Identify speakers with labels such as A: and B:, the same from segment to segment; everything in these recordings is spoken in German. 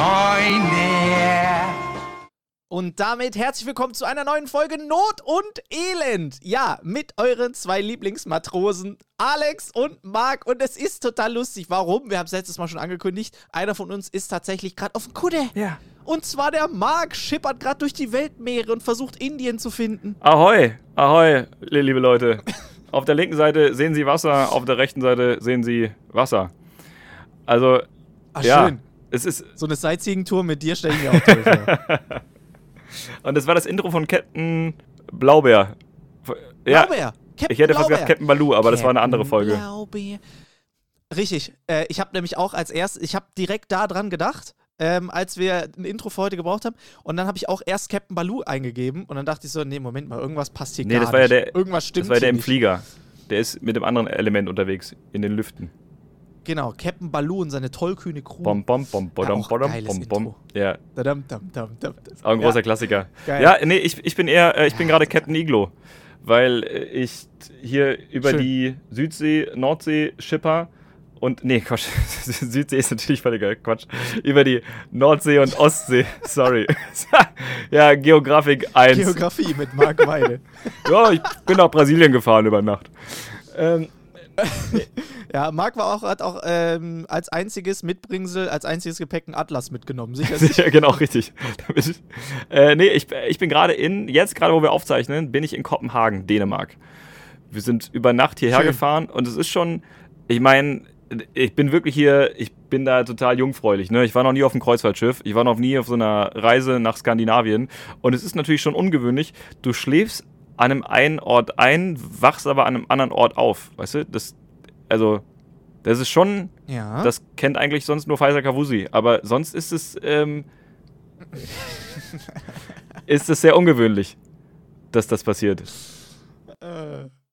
A: Freunde.
B: Und damit herzlich willkommen zu einer neuen Folge Not und Elend. Ja, mit euren zwei Lieblingsmatrosen, Alex und Marc. Und es ist total lustig. Warum? Wir haben es letztes Mal schon angekündigt. Einer von uns ist tatsächlich gerade auf dem Kudde.
C: Ja.
B: Und zwar der Marc schippert gerade durch die Weltmeere und versucht Indien zu finden.
C: Ahoi, ahoi, li- liebe Leute. Auf der linken Seite sehen Sie Wasser, auf der rechten Seite sehen Sie Wasser. Also,
B: Ach,
C: ja,
B: schön.
C: Es ist,
B: So eine Sightseeing-Tour mit dir stelle ich mir auch toll vor.
C: und das war das Intro von Captain Blaubeer. Ja,
B: Blaubeer. Captain
C: ich hätte fast gesagt Captain Baloo, aber das war eine andere Folge.
B: Blaubeer. Richtig. Äh, ich habe nämlich auch als erstes, ich habe direkt da dran gedacht, ähm, als wir ein Intro für heute gebraucht haben. Und dann habe ich auch erst Captain Baloo eingegeben. Und dann dachte ich so, nee, Moment mal, irgendwas passt hier
C: Nee,
B: gar
C: das war ja
B: nicht.
C: der-
B: irgendwas stimmt
C: Das war ja der im
B: nicht.
C: Flieger. Der ist mit dem anderen Element unterwegs, in den Lüften.
B: Genau, Captain Baloo und seine tollkühne Crew.
C: Bom, bom, bom, bodom,
B: auch
C: bodom, bom, bom. Ja,
B: Dadam, dam, dam, dam.
C: auch ein großer
B: Ja.
C: Klassiker.
B: Geil.
C: Ja, nee, ich, ich bin eher, äh, ich bin gerade Captain Iglo, weil äh, ich hier über
B: Schön.
C: die Südsee, Nordsee schipper und, nee, Quatsch, Südsee ist natürlich völliger Quatsch, über die Nordsee und Ostsee, sorry. ja, Geografik 1.
B: Geografie mit Marc Weide.
C: ja, ich bin nach Brasilien gefahren über Nacht. Ähm,
B: ja, Marc war auch, hat auch ähm, als einziges Mitbringsel, als einziges Gepäck einen Atlas mitgenommen. Sicher, sicher.
C: genau, richtig. Äh, nee, ich, ich bin gerade in, jetzt gerade wo wir aufzeichnen, bin ich in Kopenhagen, Dänemark. Wir sind über Nacht hierher
B: Schön.
C: gefahren und es ist schon, ich meine, ich bin wirklich hier, ich bin da total jungfräulich. Ne? Ich war noch nie auf einem Kreuzfahrtschiff, ich war noch nie auf so einer Reise nach Skandinavien und es ist natürlich schon ungewöhnlich, du schläfst an einem einen Ort ein, wachst aber an einem anderen Ort auf. Weißt du? Das, also, das ist schon,
B: Ja.
C: das kennt eigentlich sonst nur Pfizer Kavusi. Aber sonst ist es, ähm, ist es sehr ungewöhnlich, dass das passiert.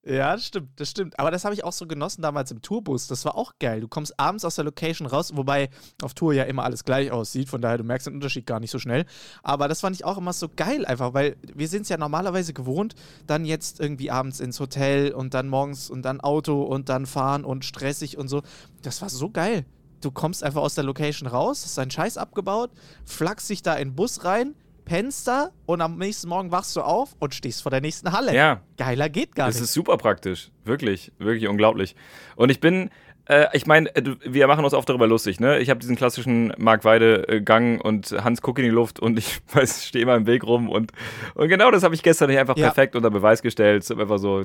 B: Ja, das stimmt, das stimmt. Aber das habe ich auch so genossen damals im Tourbus. Das war auch geil. Du kommst abends aus der Location raus, wobei auf Tour ja immer alles gleich aussieht. Von daher, du merkst den Unterschied gar nicht so schnell. Aber das fand ich auch immer so geil einfach, weil wir sind es ja normalerweise gewohnt, dann jetzt irgendwie abends ins Hotel und dann morgens und dann Auto und dann fahren und stressig und so. Das war so geil. Du kommst einfach aus der Location raus, hast deinen Scheiß abgebaut, flachst dich da in den Bus rein, pennst da und am nächsten Morgen wachst du auf und stehst vor der nächsten Halle.
C: Ja,
B: Geiler geht gar
C: das
B: nicht.
C: ist super praktisch. Wirklich, wirklich unglaublich. Und ich bin, äh, ich meine, äh, wir machen uns oft darüber lustig, ne? Ich habe diesen klassischen Mark Weide-Gang und Hans guckt in die Luft und ich weiß, stehe immer im Weg rum und, und genau das habe ich gestern nicht einfach
B: Ja.
C: perfekt unter Beweis gestellt. Ich habe einfach so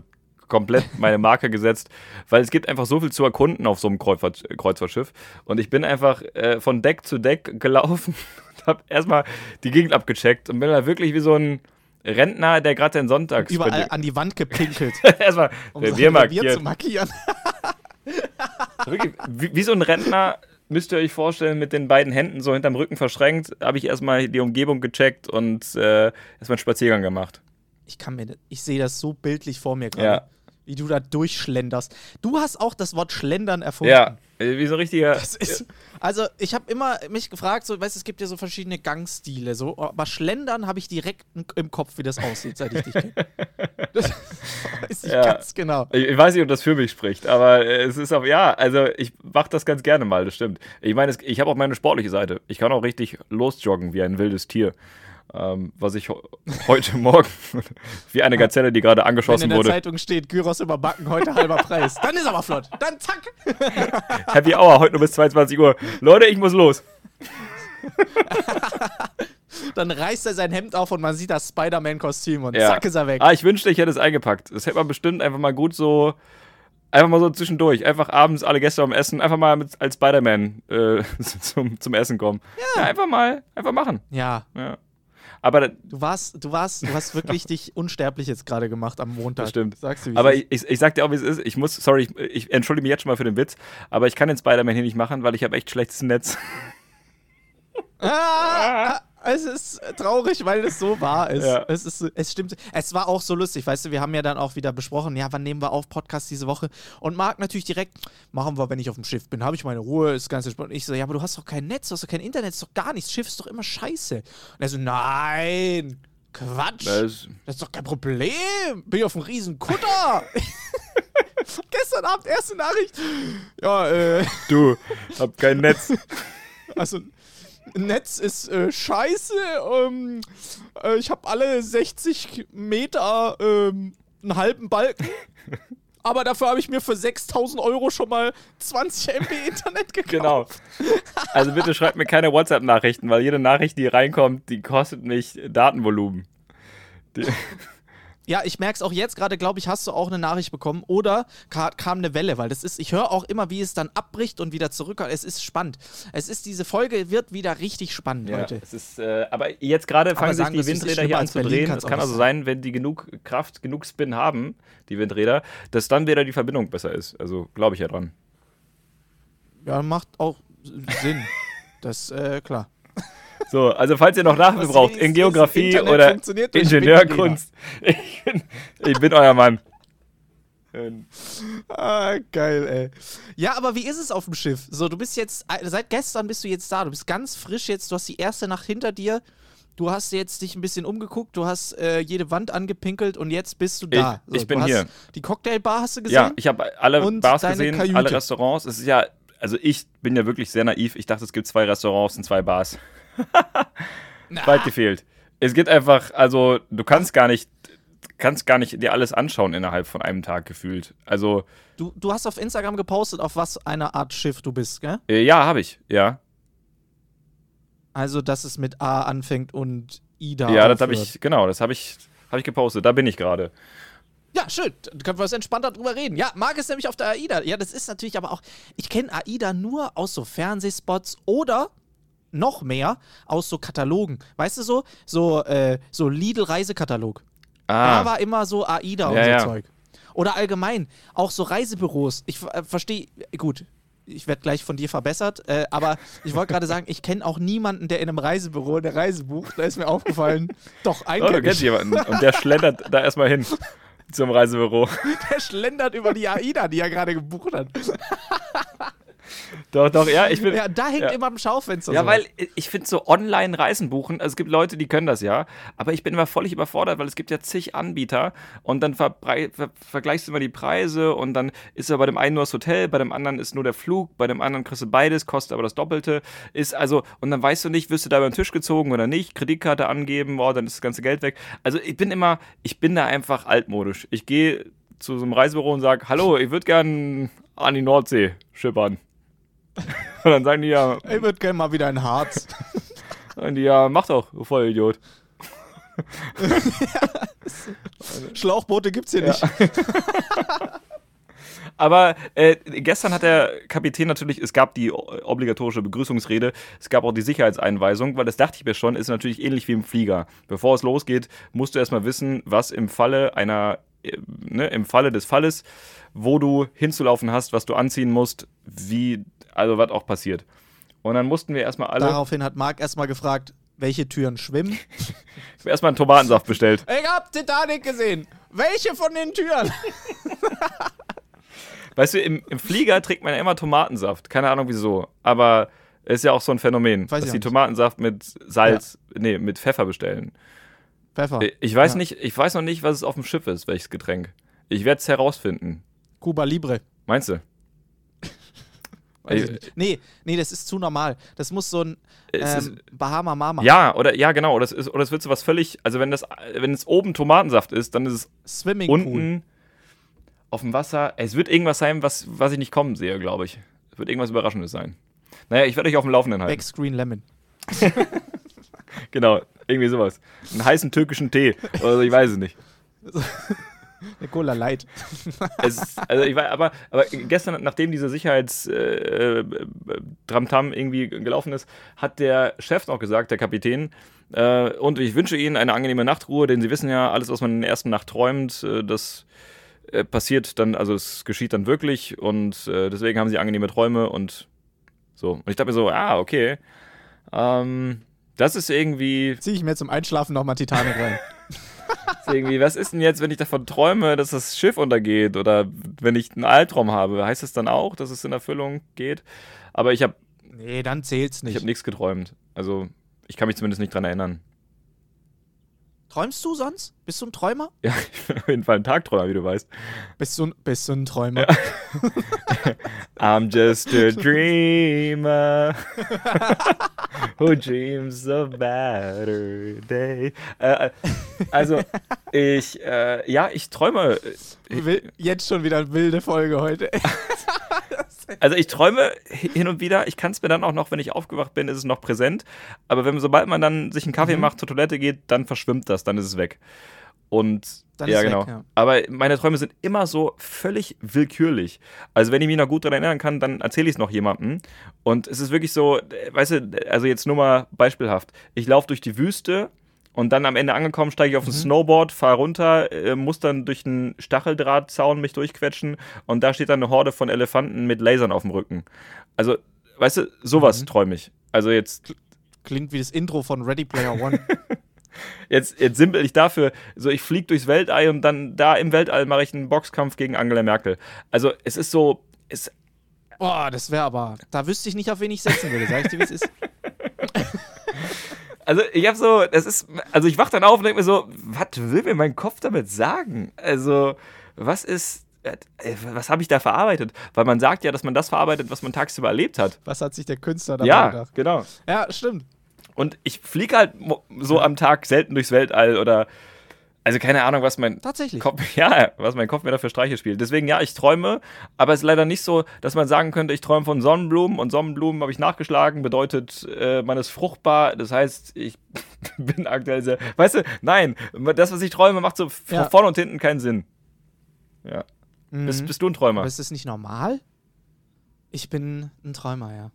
C: komplett meine Marke gesetzt, weil es gibt einfach so viel zu erkunden auf so einem Kreuzfahrt, Kreuzfahrtschiff. Und ich bin einfach äh, von Deck zu Deck gelaufen habe erstmal die Gegend abgecheckt und bin da wirklich wie so ein Rentner, der gerade den Sonntag
B: Überall an die Wand gepinkelt,
C: erstmal
B: um Revier
C: hier.
B: zu markieren.
C: Wirklich, wie, wie so ein Rentner müsst ihr euch vorstellen, mit den beiden Händen so hinterm Rücken verschränkt, habe ich erstmal die Umgebung gecheckt und äh, erstmal einen Spaziergang gemacht.
B: Ich kann mir, ich sehe das so bildlich vor mir gerade,
C: Ja.
B: wie du da durchschlenderst. Du hast auch das Wort Schlendern erfunden.
C: Ja, wie so ein richtiger.
B: Ist, also ich habe immer mich gefragt, so, weißt, du, es gibt ja so verschiedene Gangstile, so, aber Schlendern habe ich direkt im Kopf, wie das aussieht, seit ich dich kenne. Das weiß ich
C: Ja.
B: ganz genau.
C: Ich, ich weiß nicht, ob das für mich spricht, aber äh, es ist auch, ja, also ich mache das ganz gerne mal, das stimmt. Ich meine, ich habe auch meine sportliche Seite. Ich kann auch richtig losjoggen wie ein wildes Tier. Ähm, was ich heute Morgen, wie eine Gazelle, die gerade
B: Wenn in
C: angeschossen
B: der
C: wurde,
B: Zeitung steht, Gyros überbacken, heute halber Preis. Dann ist aber flott. Dann zack.
C: Happy Hour, heute nur bis 22 Uhr. Leute, ich muss los.
B: Dann reißt er sein Hemd auf und man sieht das Spider-Man-Kostüm und
C: Ja.
B: zack ist er weg.
C: Ah, ich wünschte, ich hätte es eingepackt. Das hätte man bestimmt einfach mal gut so, einfach mal so zwischendurch. Einfach abends alle Gäste am Essen, einfach mal mit, als Spider-Man äh, zum, zum Essen kommen. Ja. einfach mal, einfach machen.
B: Ja,
C: Ja. Aber
B: du warst, du warst, du hast wirklich dich unsterblich jetzt gerade gemacht am Montag.
C: Das stimmt.
B: Sagst du,
C: Aber ich, ich, ich sag dir auch, wie es ist. Ich muss, sorry, ich, ich entschuldige mich jetzt schon mal für den Witz, aber ich kann den Spider-Man hier nicht machen, weil ich habe echt schlechtes Netz.
B: Ah, es ist traurig, weil es so wahr ist.
C: Ja.
B: Es, ist. es stimmt. Es war auch so lustig, weißt du, wir haben ja dann auch wieder besprochen, ja, wann nehmen wir auf Podcast diese Woche? Und Marc natürlich direkt, machen wir, wenn ich auf dem Schiff bin, habe ich meine Ruhe, ist ganz entspannt. Und ich so, ja, aber du hast doch kein Netz, du hast doch kein Internet, ist doch gar nichts, Schiff ist doch immer scheiße. Und er so, nein, Quatsch,
C: Das,
B: das ist doch kein Problem, bin ich auf einem riesen Kutter. Gestern Abend, erste Nachricht. Ja, äh,
C: du, hab kein Netz.
B: also, Netz ist äh, scheiße. Ähm, äh, ich habe alle 60 Meter ähm, einen halben Balken. Aber dafür habe ich mir für 6000 Euro schon mal 20 MB Internet gekauft.
C: Genau. Also bitte schreibt mir keine WhatsApp-Nachrichten, weil jede Nachricht, die reinkommt, die kostet mich Datenvolumen. Die
B: Ja, ich merke es auch jetzt gerade, glaube ich, hast du auch eine Nachricht bekommen oder ka kam eine Welle, weil das ist, ich höre auch immer, wie es dann abbricht und wieder zurückkommt. Es ist spannend. Es ist, diese Folge wird wieder richtig spannend,
C: Ja,
B: Leute.
C: es ist, äh, aber jetzt gerade fangen sich die Windräder hier an zu drehen. Es kann also sein, wenn die genug Kraft, genug Spin haben, die Windräder, dass dann wieder die Verbindung besser ist. Also glaube ich ja dran.
B: Ja, macht auch Sinn. das, äh, klar.
C: So, also falls ihr noch Nachhilfe
B: Was
C: braucht in Geografie oder Ingenieurkunst, ich bin, ich bin euer Mann.
B: Ah, geil, ey. Ja, aber wie ist es auf dem Schiff? So, du bist jetzt, äh, seit gestern bist du jetzt da. Du bist ganz frisch jetzt. Du hast die erste Nacht hinter dir. Du hast jetzt dich ein bisschen umgeguckt. Du hast äh, jede Wand angepinkelt und jetzt bist du da.
C: Ich- ich
B: so,
C: bin
B: du hast
C: hier.
B: Die Cocktailbar hast du gesehen?
C: Ja, ich habe alle Bars gesehen,
B: Kajüte.
C: alle Restaurants. Es ist ja, also ich bin ja wirklich sehr naiv. Ich dachte, es gibt zwei Restaurants und zwei Bars.
B: Na,
C: Weit gefehlt. Es gibt einfach, also du kannst gar nicht, kannst gar nicht dir alles anschauen innerhalb von einem Tag gefühlt. Also
B: du, du hast auf Instagram gepostet, auf was eine Art Schiff du bist, gell?
C: äh, ja, habe ich, ja.
B: Also, dass es mit A anfängt und Ida.
C: ja, das habe ich, genau, das habe ich, habe ich gepostet. Da bin ich gerade.
B: Ja, schön. Dann können wir uns entspannter drüber reden. Ja, Marc ist nämlich auf der AIDA. Ja, das ist natürlich aber auch. Ich kenne AIDA nur aus so Fernsehspots oder noch mehr aus so Katalogen. Weißt du so? So, äh, so Lidl-Reisekatalog. Da
C: Ah,
B: war immer so AIDA und
C: Ja,
B: so
C: ja.
B: Zeug. Oder allgemein, auch so Reisebüros. Ich äh, verstehe, gut, ich werde gleich von dir verbessert, äh, aber ich wollte gerade sagen, ich kenne auch niemanden, der in einem Reisebüro eine Reise bucht. Da ist mir aufgefallen, doch,
C: oh,
B: ein
C: du kennst jemanden. Und der schlendert da erstmal hin zum Reisebüro.
B: der schlendert über die AIDA, die er gerade gebucht hat.
C: Doch, doch, ja, ich bin.
B: Ja, da hängt
C: Ja.
B: immer am Schaufenster.
C: Ja,
B: so.
C: weil ich finde so Online-Reisen buchen, also es gibt Leute, die können das ja, aber ich bin immer völlig überfordert, weil es gibt ja zig Anbieter und dann ver vergleichst du immer die Preise und dann ist ja bei dem einen nur das Hotel, bei dem anderen ist nur der Flug, bei dem anderen kriegst du beides, kostet aber das Doppelte, ist also, und dann weißt du nicht, wirst du da beim Tisch gezogen oder nicht, Kreditkarte angeben, oh, dann ist das ganze Geld weg. Also ich bin immer, ich bin da einfach altmodisch. Ich gehe zu so einem Reisebüro und sage, hallo, ich würde gern an die Nordsee schippern. Und dann sagen die ja,
B: Ich würde gerne mal wieder in Harz.
C: und die, ja, mach doch, du Vollidiot.
B: Schlauchboote gibt's hier nicht.
C: Aber äh, gestern hat der Kapitän natürlich, es gab die obligatorische Begrüßungsrede, es gab auch die Sicherheitseinweisung, weil das dachte ich mir schon, ist natürlich ähnlich wie im Flieger. Bevor es losgeht, musst du erstmal wissen, was im Falle einer, äh, ne, im Falle des Falles, wo du hinzulaufen hast, was du anziehen musst, wie, also was auch passiert. Und dann mussten wir erstmal alle
B: Daraufhin hat Marc erstmal gefragt, welche Türen schwimmen.
C: erstmal einen Tomatensaft bestellt.
B: Ich hab Titanic gesehen. Welche von den Türen?
C: Weißt du, im, im Flieger trinkt man ja immer Tomatensaft. Keine Ahnung wieso. Aber es ist ja auch so ein Phänomen,
B: Weiß ich
C: dass die. Tomatensaft mit Salz, nee, mit Pfeffer bestellen.
B: Pfeffer.
C: Ich weiß
B: Ja.
C: nicht, ich weiß noch nicht, was es auf dem Schiff ist, welches Getränk. Ich werde es herausfinden.
B: Cuba Libre.
C: Meinst du?
B: Ich
C: Äh.
B: Nee, nee, das ist zu normal. Das muss so ein ähm, Bahama Mama.
C: Ja, oder ja, genau. Oder es, ist, oder es wird so was völlig. Also wenn das, wenn es oben Tomatensaft ist, dann ist es
B: Swimmingpool.
C: unten auf dem Wasser. Es wird irgendwas sein, was, was ich nicht kommen sehe, glaube ich. Es wird irgendwas Überraschendes sein. Naja, ich werde euch auf dem Laufenden halten.
B: Backscreen Lemon.
C: Genau, irgendwie sowas. Einen heißen türkischen Tee. Oder so, ich weiß es nicht.
B: Eine Cola Light.
C: Es, also ich war, aber, aber gestern, nachdem diese Sicherheits äh, äh, irgendwie gelaufen ist, hat der Chef noch gesagt, der Kapitän, äh, und ich wünsche Ihnen eine angenehme Nachtruhe, denn Sie wissen ja, alles, was man in der ersten Nacht träumt, äh, das äh, passiert dann, also es geschieht dann wirklich und äh, deswegen haben Sie angenehme Träume und so. Und ich dachte mir so, ah, okay. Ähm, das ist irgendwie
B: Zieh ich mir zum Einschlafen nochmal Titanic rein.
C: Irgendwie, was ist denn jetzt, wenn ich davon träume, dass das Schiff untergeht oder wenn ich einen Albtraum habe? Heißt es dann auch, dass es in Erfüllung geht? Aber ich habe
B: Nee, dann zählt's
C: ich hab
B: nicht.
C: nichts geträumt. Also, ich kann mich zumindest nicht dran erinnern.
B: Träumst du sonst? Bist du ein Träumer?
C: Ja, ich bin auf jeden Fall ein Tagträumer, wie du weißt.
B: Bist du ein, bist du ein Träumer?
C: I'm just a dreamer. Who dreams a better day? Äh, also, ich, äh, ja, ich träume.
B: Jetzt schon wieder eine wilde Folge heute.
C: Also ich träume hin und wieder, ich kann es mir dann auch noch, wenn ich aufgewacht bin, ist es noch präsent. Aber wenn sobald man dann sich einen Kaffee mhm. macht, zur Toilette geht, dann verschwimmt das, dann ist es weg. Und dann ja, genau. Weg, ja. Aber meine Träume sind immer so völlig willkürlich. Also, wenn ich mich noch gut daran erinnern kann, dann erzähle ich es noch jemandem. Und es ist wirklich so, weißt du, also jetzt nur mal beispielhaft. Ich laufe durch die Wüste und dann am Ende angekommen, steige ich auf ein mhm. Snowboard, fahre runter, äh, muss dann durch einen Stacheldrahtzaun mich durchquetschen und da steht dann eine Horde von Elefanten mit Lasern auf dem Rücken. Also, weißt du, sowas mhm. träume ich. Also jetzt.
B: Klingt wie das Intro von Ready Player One.
C: Jetzt, jetzt simpel ich dafür, so ich fliege durchs Weltall und dann da im Weltall mache ich einen Boxkampf gegen Angela Merkel. Also es ist so, es.
B: Boah, das wäre aber, da wüsste ich nicht, auf wen ich setzen würde, sag ich dir, wie es ist.
C: Also ich habe so, das ist, also ich wach dann auf und denke mir so, was will mir mein Kopf damit sagen? Also was ist, was habe ich da verarbeitet? Weil man sagt ja, dass man das verarbeitet, was man tagsüber erlebt hat.
B: Was hat sich der Künstler da
C: ja, gedacht? Ja, genau.
B: Ja, stimmt.
C: Und ich fliege halt so am Tag selten durchs Weltall oder also keine Ahnung, was mein
B: Tatsächlich.
C: Kopf, ja, was mein Kopf mir dafür Streiche spielt. Deswegen ja, ich träume, aber es ist leider nicht so, dass man sagen könnte, ich träume von Sonnenblumen und Sonnenblumen habe ich nachgeschlagen, bedeutet, äh, man ist fruchtbar. Das heißt, ich bin aktuell sehr, weißt du, nein, das, was ich träume, macht so ja. vorne und hinten keinen Sinn. Ja. Mhm. Bist, bist du ein Träumer?
B: Aber ist das nicht normal? Ich bin ein Träumer, ja.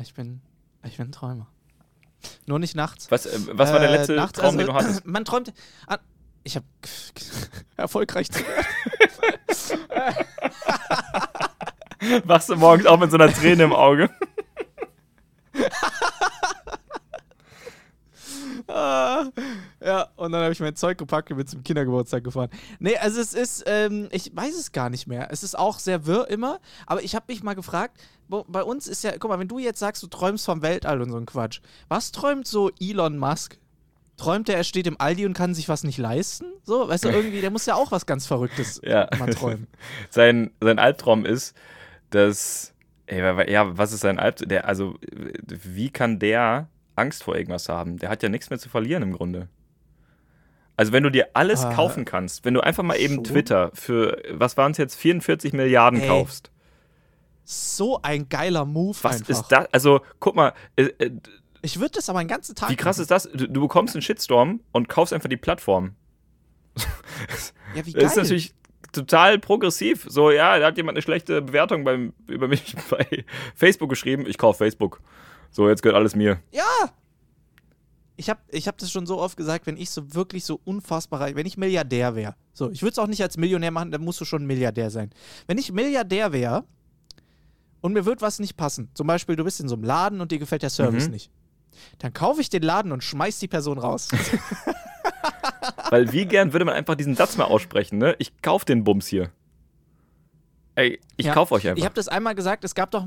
B: Ich bin, ich bin ein Träumer. Nur nicht nachts.
C: Was, äh, was war der letzte äh, nachts, Traum, also, den du hattest?
B: Man träumt. Ich habe erfolgreich zu
C: Wachst du morgens auch mit so einer Träne im Auge?
B: ah, ja, und dann habe ich mein Zeug gepackt und bin zum Kindergeburtstag gefahren. Nee, also es ist, ähm, ich weiß es gar nicht mehr. Es ist auch sehr wirr immer, aber ich habe mich mal gefragt, bei uns ist ja, guck mal, wenn du jetzt sagst, du träumst vom Weltall und so ein Quatsch, was träumt so Elon Musk? Träumt er, er steht im Aldi und kann sich was nicht leisten? So, weißt du, irgendwie, der muss ja auch was ganz Verrücktes
C: ja.
B: mal träumen.
C: sein, sein Albtraum ist, dass, ey, ja, was ist sein Albtraum? Der, also, wie kann der Angst vor irgendwas haben? Der hat ja nichts mehr zu verlieren im Grunde. Also, wenn du dir alles ah, kaufen kannst, wenn du einfach mal eben so? Twitter für, was waren es jetzt, 44 Milliarden ey. kaufst.
B: So ein geiler Move
C: Was
B: einfach.
C: ist das? Also, guck mal, äh, äh,
B: ich würde das aber einen ganzen Tag.
C: Wie krass machen. ist das? Du, du, bekommst einen Shitstorm und kaufst einfach die Plattform.
B: ja, wie geil.
C: Das ist natürlich total progressiv. So, ja, da hat jemand eine schlechte Bewertung beim, über mich bei Facebook geschrieben. Ich kaufe Facebook. So, jetzt gehört alles mir.
B: Ja! Ich habe ich hab das schon so oft gesagt, wenn ich so wirklich so unfassbar reich, wenn ich Milliardär wäre. So, ich würde es auch nicht als Millionär machen, dann musst du schon Milliardär sein. Wenn ich Milliardär wäre und mir wird was nicht passen, zum Beispiel du bist in so einem Laden und dir gefällt der Service mhm. nicht dann kaufe ich den Laden und schmeiß die Person raus.
C: Weil wie gern würde man einfach diesen Satz mal aussprechen, ne? Ich kaufe den Bums hier. Ey, ich ja, kaufe euch einfach.
B: Ich habe das einmal gesagt, es gab doch,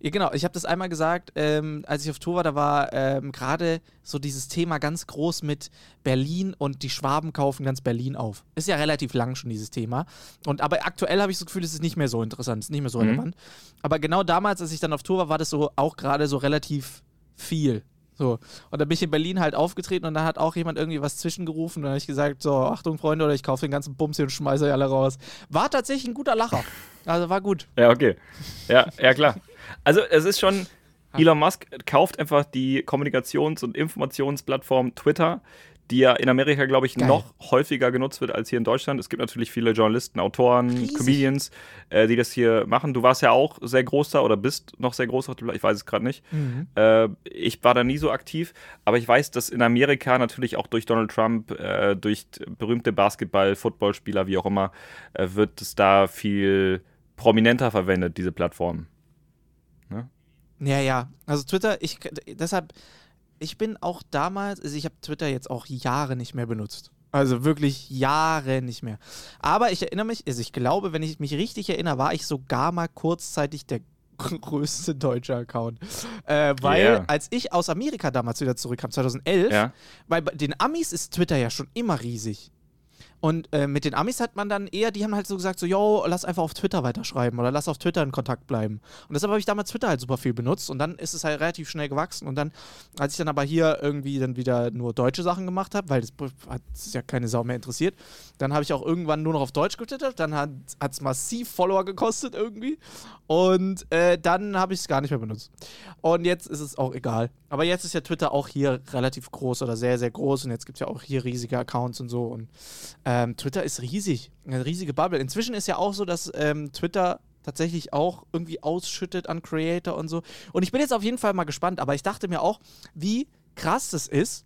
B: ja, genau, ich habe das einmal gesagt, ähm, als ich auf Tour war, da war ähm, gerade so dieses Thema ganz groß mit Berlin und die Schwaben kaufen ganz Berlin auf. Ist ja relativ lang schon dieses Thema. Und aber aktuell habe ich so das Gefühl, es ist nicht mehr so interessant, es ist nicht mehr so mhm. relevant. Aber genau damals, als ich dann auf Tour war, war das so auch gerade so relativ viel. So. Und dann bin ich in Berlin halt aufgetreten und da hat auch jemand irgendwie was zwischengerufen und dann habe ich gesagt, so, Achtung Freunde, oder ich kaufe den ganzen Bums hier und schmeiße euch alle raus. War tatsächlich ein guter Lacher. Also war gut.
C: Ja, okay. Ja, ja klar. Also es ist schon, Elon Musk kauft einfach die Kommunikations- und Informationsplattform Twitter, die ja in Amerika, glaube ich, Geil. noch häufiger genutzt wird als hier in Deutschland. Es gibt natürlich viele Journalisten, Autoren, Riesig. Comedians, äh, die das hier machen. Du warst ja auch sehr groß da oder bist noch sehr groß, ich weiß es gerade nicht. Mhm. Äh, ich war da nie so aktiv, aber ich weiß, dass in Amerika natürlich auch durch Donald Trump, äh, durch berühmte Basketball-, Footballspieler, wie auch immer, äh, wird es da viel prominenter verwendet, diese Plattform.
B: Ne? Ja, ja. Also Twitter, ich deshalb ich bin auch damals, also ich habe Twitter jetzt auch Jahre nicht mehr benutzt. Also wirklich Jahre nicht mehr. Aber ich erinnere mich, also ich glaube, wenn ich mich richtig erinnere, war ich sogar mal kurzzeitig der größte deutsche Account. Äh, weil yeah. als ich aus Amerika damals wieder zurückkam, 2011, ja. weil bei den Amis ist Twitter ja schon immer riesig. Und äh, mit den Amis hat man dann eher, die haben halt so gesagt, so, yo, lass einfach auf Twitter weiterschreiben oder lass auf Twitter in Kontakt bleiben. Und deshalb habe ich damals Twitter halt super viel benutzt und dann ist es halt relativ schnell gewachsen. Und dann, als ich dann aber hier irgendwie dann wieder nur deutsche Sachen gemacht habe, weil das hat ja keine Sau mehr interessiert, dann habe ich auch irgendwann nur noch auf Deutsch getwittert. Dann hat es massiv Follower gekostet irgendwie. Und äh, dann habe ich es gar nicht mehr benutzt. Und jetzt ist es auch egal. Aber jetzt ist ja Twitter auch hier relativ groß oder sehr, sehr groß. Und jetzt gibt es ja auch hier riesige Accounts und so. Und ähm, Twitter ist riesig. Eine riesige Bubble. Inzwischen ist ja auch so, dass ähm, Twitter tatsächlich auch irgendwie ausschüttet an Creator und so. Und ich bin jetzt auf jeden Fall mal gespannt. Aber ich dachte mir auch, wie krass es ist,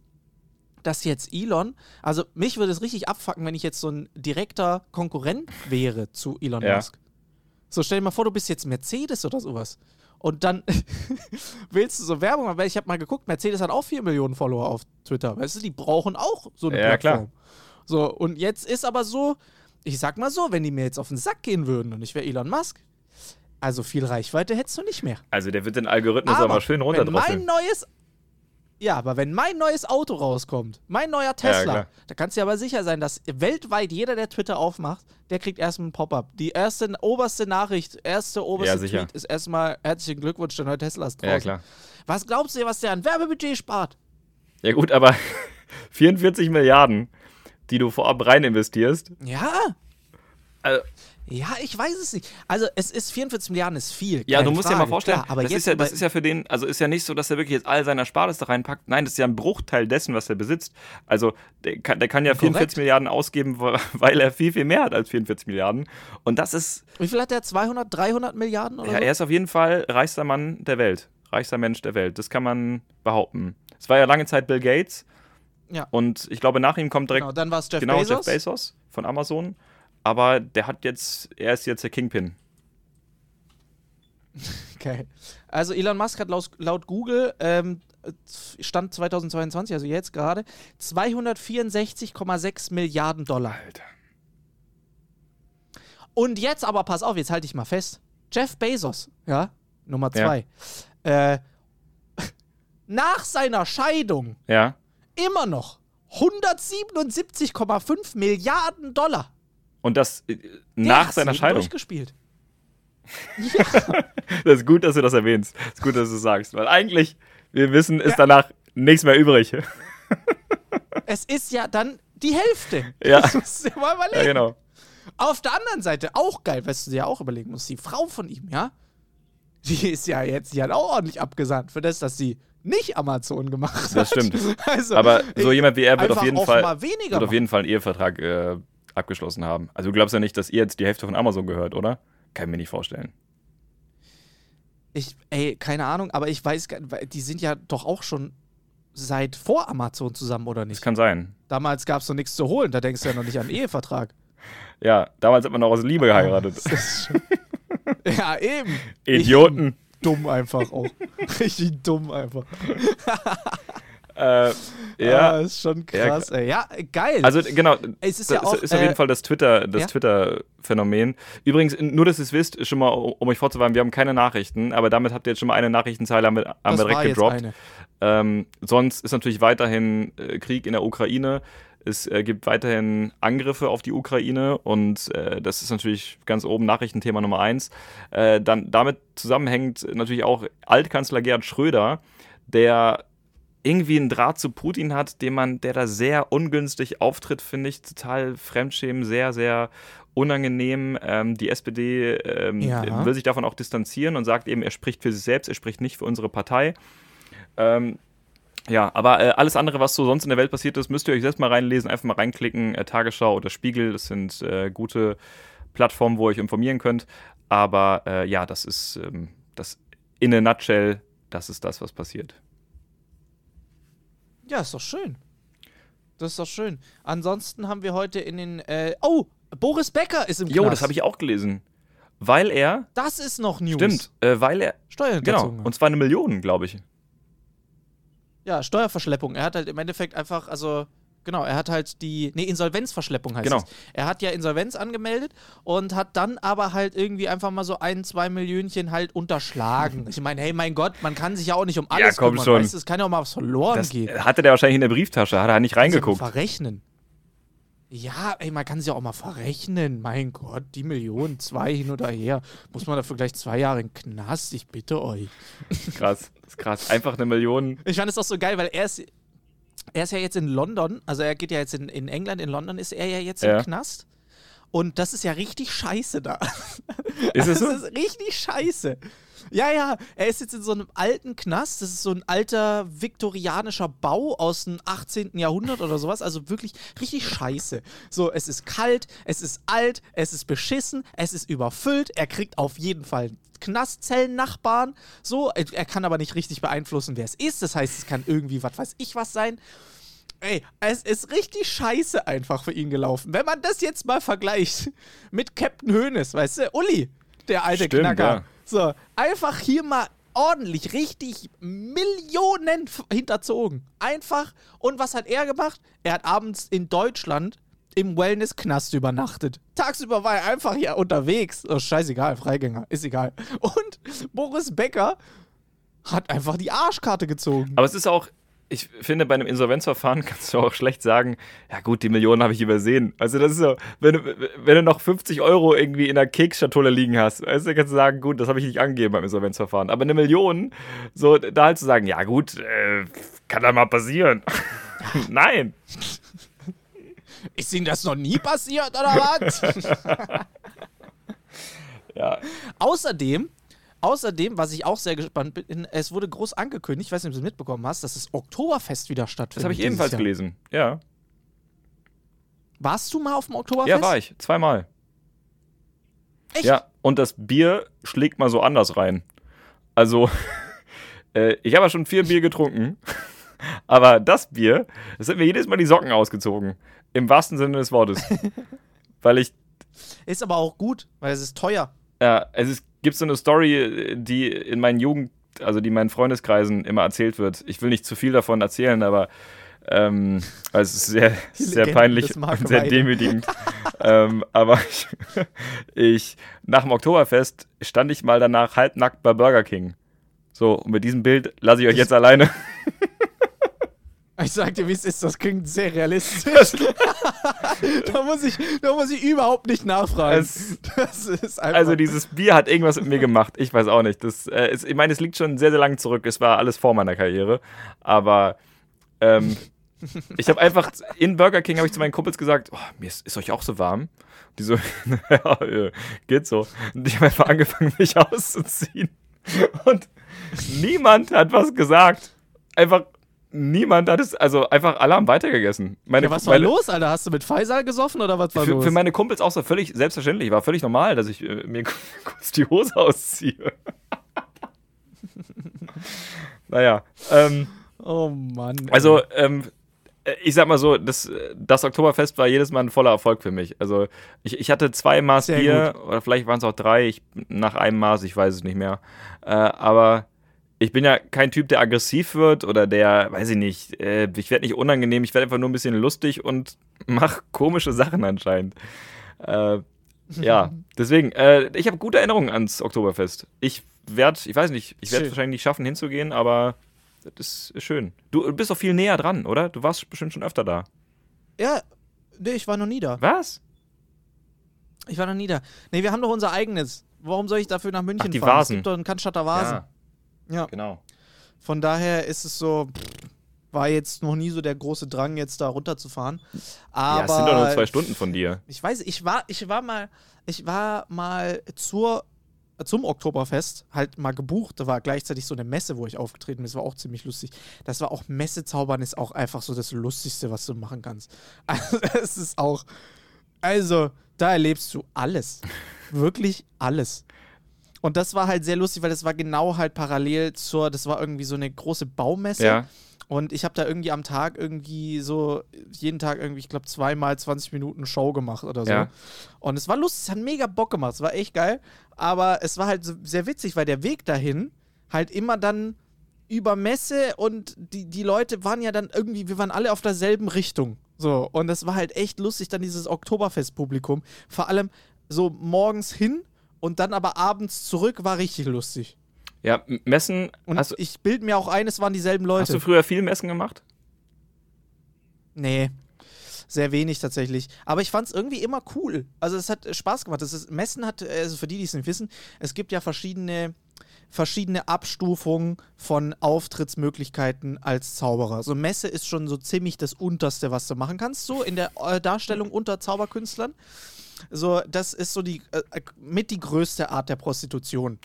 B: dass jetzt Elon, also mich würde es richtig abfacken, wenn ich jetzt so ein direkter Konkurrent wäre zu Elon
C: Ja.
B: Musk. So, stell dir mal vor, du bist jetzt Mercedes oder sowas. Und dann willst du so Werbung machen, weil ich habe mal geguckt, Mercedes hat auch 4 Millionen Follower auf Twitter. Weißt du, die brauchen auch so eine
C: Ja,
B: Plattform. So, und jetzt ist aber so, ich sag mal so, wenn die mir jetzt auf den Sack gehen würden und ich wäre Elon Musk, also viel Reichweite hättest du nicht mehr.
C: Also der wird den Algorithmus aber, schön
B: wenn mein
C: runterdrosseln.
B: neues ja, aber wenn mein neues Auto rauskommt, mein neuer Tesla,
C: klar.
B: da kannst du dir aber sicher sein, dass weltweit jeder, der Twitter aufmacht, der kriegt erstmal ein Pop-up. Die erste, oberste Nachricht, erste oberste
C: Ja.
B: Tweet ist erstmal herzlichen Glückwunsch, der neue Tesla ist draußen.
C: Ja, klar.
B: Was glaubst du, was der an Werbebudget spart?
C: Ja gut, aber 44 Milliarden, die du vorab rein investierst.
B: Ja,
C: Also,
B: ja, ich weiß es nicht. Also es ist 44 Milliarden ist viel.
C: ja, du musst
B: Frage,
C: dir mal vorstellen,
B: Klar, aber
C: das,
B: jetzt
C: ist ja, das ist ja für den, also ist ja nicht so, dass er wirklich jetzt all seiner Ersparnisse da reinpackt. Nein, das ist ja ein Bruchteil dessen, was er besitzt. Also der kann, der kann ja 44 Milliarden ausgeben, weil er viel, viel mehr hat als 44 Milliarden. Und das ist,
B: wie viel hat der? 200, 300 Milliarden oder
C: ja,
B: so?
C: er ist auf jeden Fall reichster Mann der Welt. Reichster Mensch der Welt. Das kann man behaupten. Es war ja lange Zeit Bill Gates.
B: Ja.
C: Und ich glaube, nach ihm kommt direkt
B: Genau, dann war es Jeff
C: genau,
B: Bezos.
C: Jeff Bezos von Amazon. Aber der hat jetzt, er ist jetzt der Kingpin.
B: Okay. Also Elon Musk hat laut, laut Google ähm, Stand 2022, also jetzt gerade, 264,6 Milliarden Dollar.
C: Alter.
B: Und jetzt aber, pass auf, jetzt halte ich mal fest. Jeff Bezos, ja, Nummer zwei. Äh, nach seiner Scheidung
C: Ja.
B: Immer noch 177,5 Milliarden Dollar.
C: Und das äh, nach seiner Scheidung.
B: Durchgespielt.
C: Das ist gut, dass du das erwähnst. Das ist gut, dass du es sagst. Weil eigentlich, wir wissen, ist
B: Ja.
C: danach nichts mehr übrig.
B: Es ist ja dann die Hälfte.
C: Ja.
B: Das musst du dir mal überlegen.
C: Ja, genau.
B: Auf der anderen Seite auch geil, weißt du dir auch überlegen musst, die Frau von ihm, ja, die ist ja jetzt, die hat auch ordentlich abgesandt für das, dass sie nicht Amazon gemacht hat.
C: Das stimmt.
B: Also,
C: Aber so jemand wie er wird auf jeden Fall, wird auf jeden Fall einen Ehevertrag äh, abgeschlossen haben. Also du glaubst ja nicht, dass ihr jetzt die Hälfte von Amazon gehört, oder? Kann ich mir nicht vorstellen.
B: Ich, ey, keine Ahnung, aber ich weiß, die sind ja doch auch schon seit vor Amazon zusammen, oder
C: Das
B: nicht?
C: kann sein.
B: Damals gab es noch nichts zu holen, da denkst du ja noch nicht an Ehevertrag.
C: Ja, damals hat man noch aus Liebe geheiratet.
B: Das ja, eben.
C: Idioten.
B: Dumm einfach auch. Richtig dumm einfach.
C: Äh,
B: Ja,
C: ja.
B: ah, ist schon krass, ey. Ja, geil.
C: Also genau,
B: es ist
C: das
B: ja auch.
C: ist auf
B: äh,
C: jeden Fall das Twitter, das
B: ja?
C: Twitter-Phänomen. Übrigens, nur dass ihr es wisst, schon mal, um euch vorzuwarnen, wir haben keine Nachrichten, aber damit habt ihr jetzt schon mal eine Nachrichtenzeile haben wir, haben wir direkt gedroppt. Ähm, sonst ist natürlich weiterhin äh, Krieg in der Ukraine. Es äh, gibt weiterhin Angriffe auf die Ukraine und äh, das ist natürlich ganz oben Nachrichtenthema Nummer eins. Äh, dann damit zusammenhängt natürlich auch Altkanzler Gerhard Schröder, der irgendwie einen Draht zu Putin hat, den man, der da sehr ungünstig auftritt, finde ich, total fremdschämen, sehr, sehr unangenehm. Ähm, die SPD ähm,
B: Ja.
C: will sich davon auch distanzieren und sagt eben, er spricht für sich selbst, er spricht nicht für unsere Partei. Ähm, ja, aber äh, alles andere, was so sonst in der Welt passiert ist, müsst ihr euch selbst mal reinlesen, einfach mal reinklicken. Äh, Tagesschau oder Spiegel, das sind äh, gute Plattformen, wo ihr euch informieren könnt. Aber äh, ja, das ist ähm, das in a nutshell, das ist das, was passiert.
B: Ja, ist doch schön. Das ist doch schön. Ansonsten haben wir heute in den. Äh, oh, Boris Becker ist im
C: Jo,
B: Knast.
C: das habe ich auch gelesen. Weil er,
B: Das ist noch News.
C: stimmt, äh, weil er, genau,
B: Steuerhinterzogen.
C: und zwar eine Million, glaube ich.
B: Ja, Steuerverschleppung. Er hat halt im Endeffekt einfach, also. Genau, er hat halt die, nee, Insolvenzverschleppung heißt
C: Genau.
B: es. Er hat ja Insolvenz angemeldet und hat dann aber halt irgendwie einfach mal so ein, zwei Millionchen halt unterschlagen. ich meine, hey, mein Gott, man kann sich ja auch nicht um alles
C: komm
B: kümmern,
C: schon.
B: Weißt, es kann ja auch mal was verloren
C: Das
B: gehen.
C: hatte der wahrscheinlich in der Brieftasche, hat er nicht reingeguckt.
B: Verrechnen. Ja, ey, man kann es ja auch mal verrechnen. Mein Gott, die Million, zwei hin oder her. Muss man dafür gleich zwei Jahre in den Knast? Ich bitte euch.
C: Krass, das ist krass. Einfach eine Million.
B: Ich fand es auch so geil, weil er ist, er ist ja jetzt in London, also er geht ja jetzt in, in England, in London ist er ja jetzt
C: Ja.
B: im Knast. Und das ist ja richtig scheiße da.
C: Ist es so?
B: Das ist richtig scheiße. Ja, ja, er ist jetzt in so einem alten Knast. Das ist so ein alter viktorianischer Bau aus dem 18. Jahrhundert oder sowas. Also wirklich richtig scheiße. So, es ist kalt, es ist alt, es ist beschissen, es ist überfüllt. Er kriegt auf jeden Fall Knastzellen-Nachbarn. So, er kann aber nicht richtig beeinflussen, wer es ist. Das heißt, es kann irgendwie, was weiß ich, was sein. Ey, es ist richtig scheiße einfach für ihn gelaufen. Wenn man das jetzt mal vergleicht mit Captain Hoeneß, weißt du, Uli, der alte
C: Stimmt,
B: Knacker.
C: ja.
B: So, einfach hier mal ordentlich, richtig Millionen hinterzogen. Einfach. Und was hat er gemacht? Er hat abends in Deutschland im Wellness-Knast übernachtet. Tagsüber war er einfach hier unterwegs. Oh, scheißegal, Freigänger, ist egal. Und Boris Becker hat einfach die Arschkarte gezogen.
C: Aber es ist auch, ich finde, bei einem Insolvenzverfahren kannst du auch schlecht sagen, ja gut, die Millionen habe ich übersehen. Also das ist so, wenn du, wenn du noch 50 Euro irgendwie in der Keksschatulle liegen hast, du, kannst du sagen, gut, das habe ich nicht angegeben beim Insolvenzverfahren. Aber eine Million, so da halt zu sagen, ja gut, äh, kann da mal passieren. Nein.
B: Ist Ihnen das noch nie passiert, oder was?
C: Ja,
B: Außerdem, außerdem, was ich auch sehr gespannt bin, es wurde groß angekündigt, ich weiß nicht, ob du es mitbekommen hast, dass das Oktoberfest wieder stattfindet.
C: das habe ich ebenfalls
B: Jahr.
C: gelesen. Ja.
B: Warst du mal auf dem Oktoberfest?
C: Ja, war ich. Zweimal.
B: Echt?
C: Ja, und das Bier schlägt mal so anders rein. Also, äh, ich habe ja schon vier Bier getrunken, aber das Bier, das hat mir jedes Mal die Socken ausgezogen. Im wahrsten Sinne des Wortes. Weil ich,
B: Ist aber auch gut, weil es ist teuer.
C: ja, es ist, gibt so eine Story, die in meinen Jugend, also die in meinen Freundeskreisen immer erzählt wird. Ich will nicht zu viel davon erzählen, aber ähm, weil es ist sehr, sehr peinlich und sehr demütigend. ähm, aber ich, ich, nach dem Oktoberfest stand ich mal danach halbnackt bei Burger King. So, und mit diesem Bild lasse ich euch jetzt alleine.
B: Ich sag dir, wie es ist, das klingt sehr realistisch. da, muss ich, da muss ich überhaupt nicht nachfragen.
C: Es-
B: das ist einfach.
C: Also dieses Bier hat irgendwas mit mir gemacht. Ich weiß auch nicht. Das, äh, ist, ich meine, es liegt schon sehr, sehr lange zurück. Es war alles vor meiner Karriere. Aber ähm, ich habe einfach in Burger King habe ich zu meinen Kumpels gesagt, oh, mir ist, ist euch auch so warm. Die so, ja, äh, geht so. Und ich habe einfach angefangen, mich auszuziehen. Und niemand hat was gesagt. Einfach niemand hat es, also einfach alle haben weitergegessen. Meine,
B: ja, was war los, Alter? Hast du mit Faisal gesoffen oder was war
C: für,
B: los?
C: für meine Kumpels auch so völlig selbstverständlich. War völlig normal, dass ich äh, mir kurz die Hose ausziehe. naja, ähm,
B: oh Mann. ey.
C: also ähm, äh, ich sag mal so, das, äh, das Oktoberfest war jedes Mal ein voller Erfolg für mich. Also ich, ich hatte zwei Maß
B: Sehr
C: Bier oder vielleicht waren es auch drei, ich, nach einem Maß, ich weiß es nicht mehr. Äh, aber ich bin ja kein Typ, der aggressiv wird oder der, weiß ich nicht, äh, ich werde nicht unangenehm, ich werde einfach nur ein bisschen lustig und mache komische Sachen anscheinend. Äh, ja, deswegen, äh, ich habe gute Erinnerungen ans Oktoberfest. Ich werde, ich weiß nicht, ich werde
B: Schön.
C: wahrscheinlich nicht schaffen hinzugehen, aber das ist schön. Du bist doch viel näher dran, oder? Du warst bestimmt schon öfter da.
B: ja, nee, ich war noch nie da.
C: Was?
B: Ich war noch nie da. Nee, wir haben doch unser eigenes. Warum soll ich dafür nach München
C: Ach, die
B: fahren? Es
C: Vasen.
B: gibt doch einen Cannstatter Vasen. Ja.
C: Genau.
B: Von daher ist es so, war jetzt noch nie so der große Drang, jetzt da runterzufahren. Aber
C: ja, es sind doch nur zwei Stunden von dir.
B: ich weiß, ich war, ich war mal, ich war mal zur, zum Oktoberfest halt mal gebucht. Da war gleichzeitig so eine Messe, wo ich aufgetreten bin. Das war auch ziemlich lustig. Das war auch Messezaubern ist auch einfach so das Lustigste, was du machen kannst. Also, es ist auch, also, da erlebst du alles. Wirklich alles. Und das war halt sehr lustig, weil das war genau halt parallel zur, das war irgendwie so eine große Baumesse.
C: Ja.
B: Und ich habe da irgendwie am Tag irgendwie so, jeden Tag irgendwie, ich glaube, zweimal 20 Minuten Show gemacht oder so.
C: Ja.
B: Und es war lustig, es hat mega Bock gemacht, es war echt geil. Aber es war halt sehr witzig, weil der Weg dahin halt immer dann über Messe und die, die Leute waren ja dann irgendwie, wir waren alle auf derselben Richtung. So, und das war halt echt lustig, dann dieses Oktoberfest-Publikum. Vor allem so morgens hin und dann aber abends zurück, war richtig lustig.
C: Ja, Messen.
B: Und
C: Hast,
B: ich bild mir auch ein, es waren dieselben Leute.
C: hast du früher viel Messen gemacht?
B: Nee. sehr wenig tatsächlich. Aber ich fand es irgendwie immer cool. Also es hat Spaß gemacht. Das ist, Messen hat, also für die, die es nicht wissen, es gibt ja verschiedene verschiedene Abstufungen von Auftrittsmöglichkeiten als Zauberer. So Messe ist schon so ziemlich das Unterste, was du machen kannst, so in der äh, Darstellung unter Zauberkünstlern. So, das ist so die äh, mit die größte Art der Prostitution,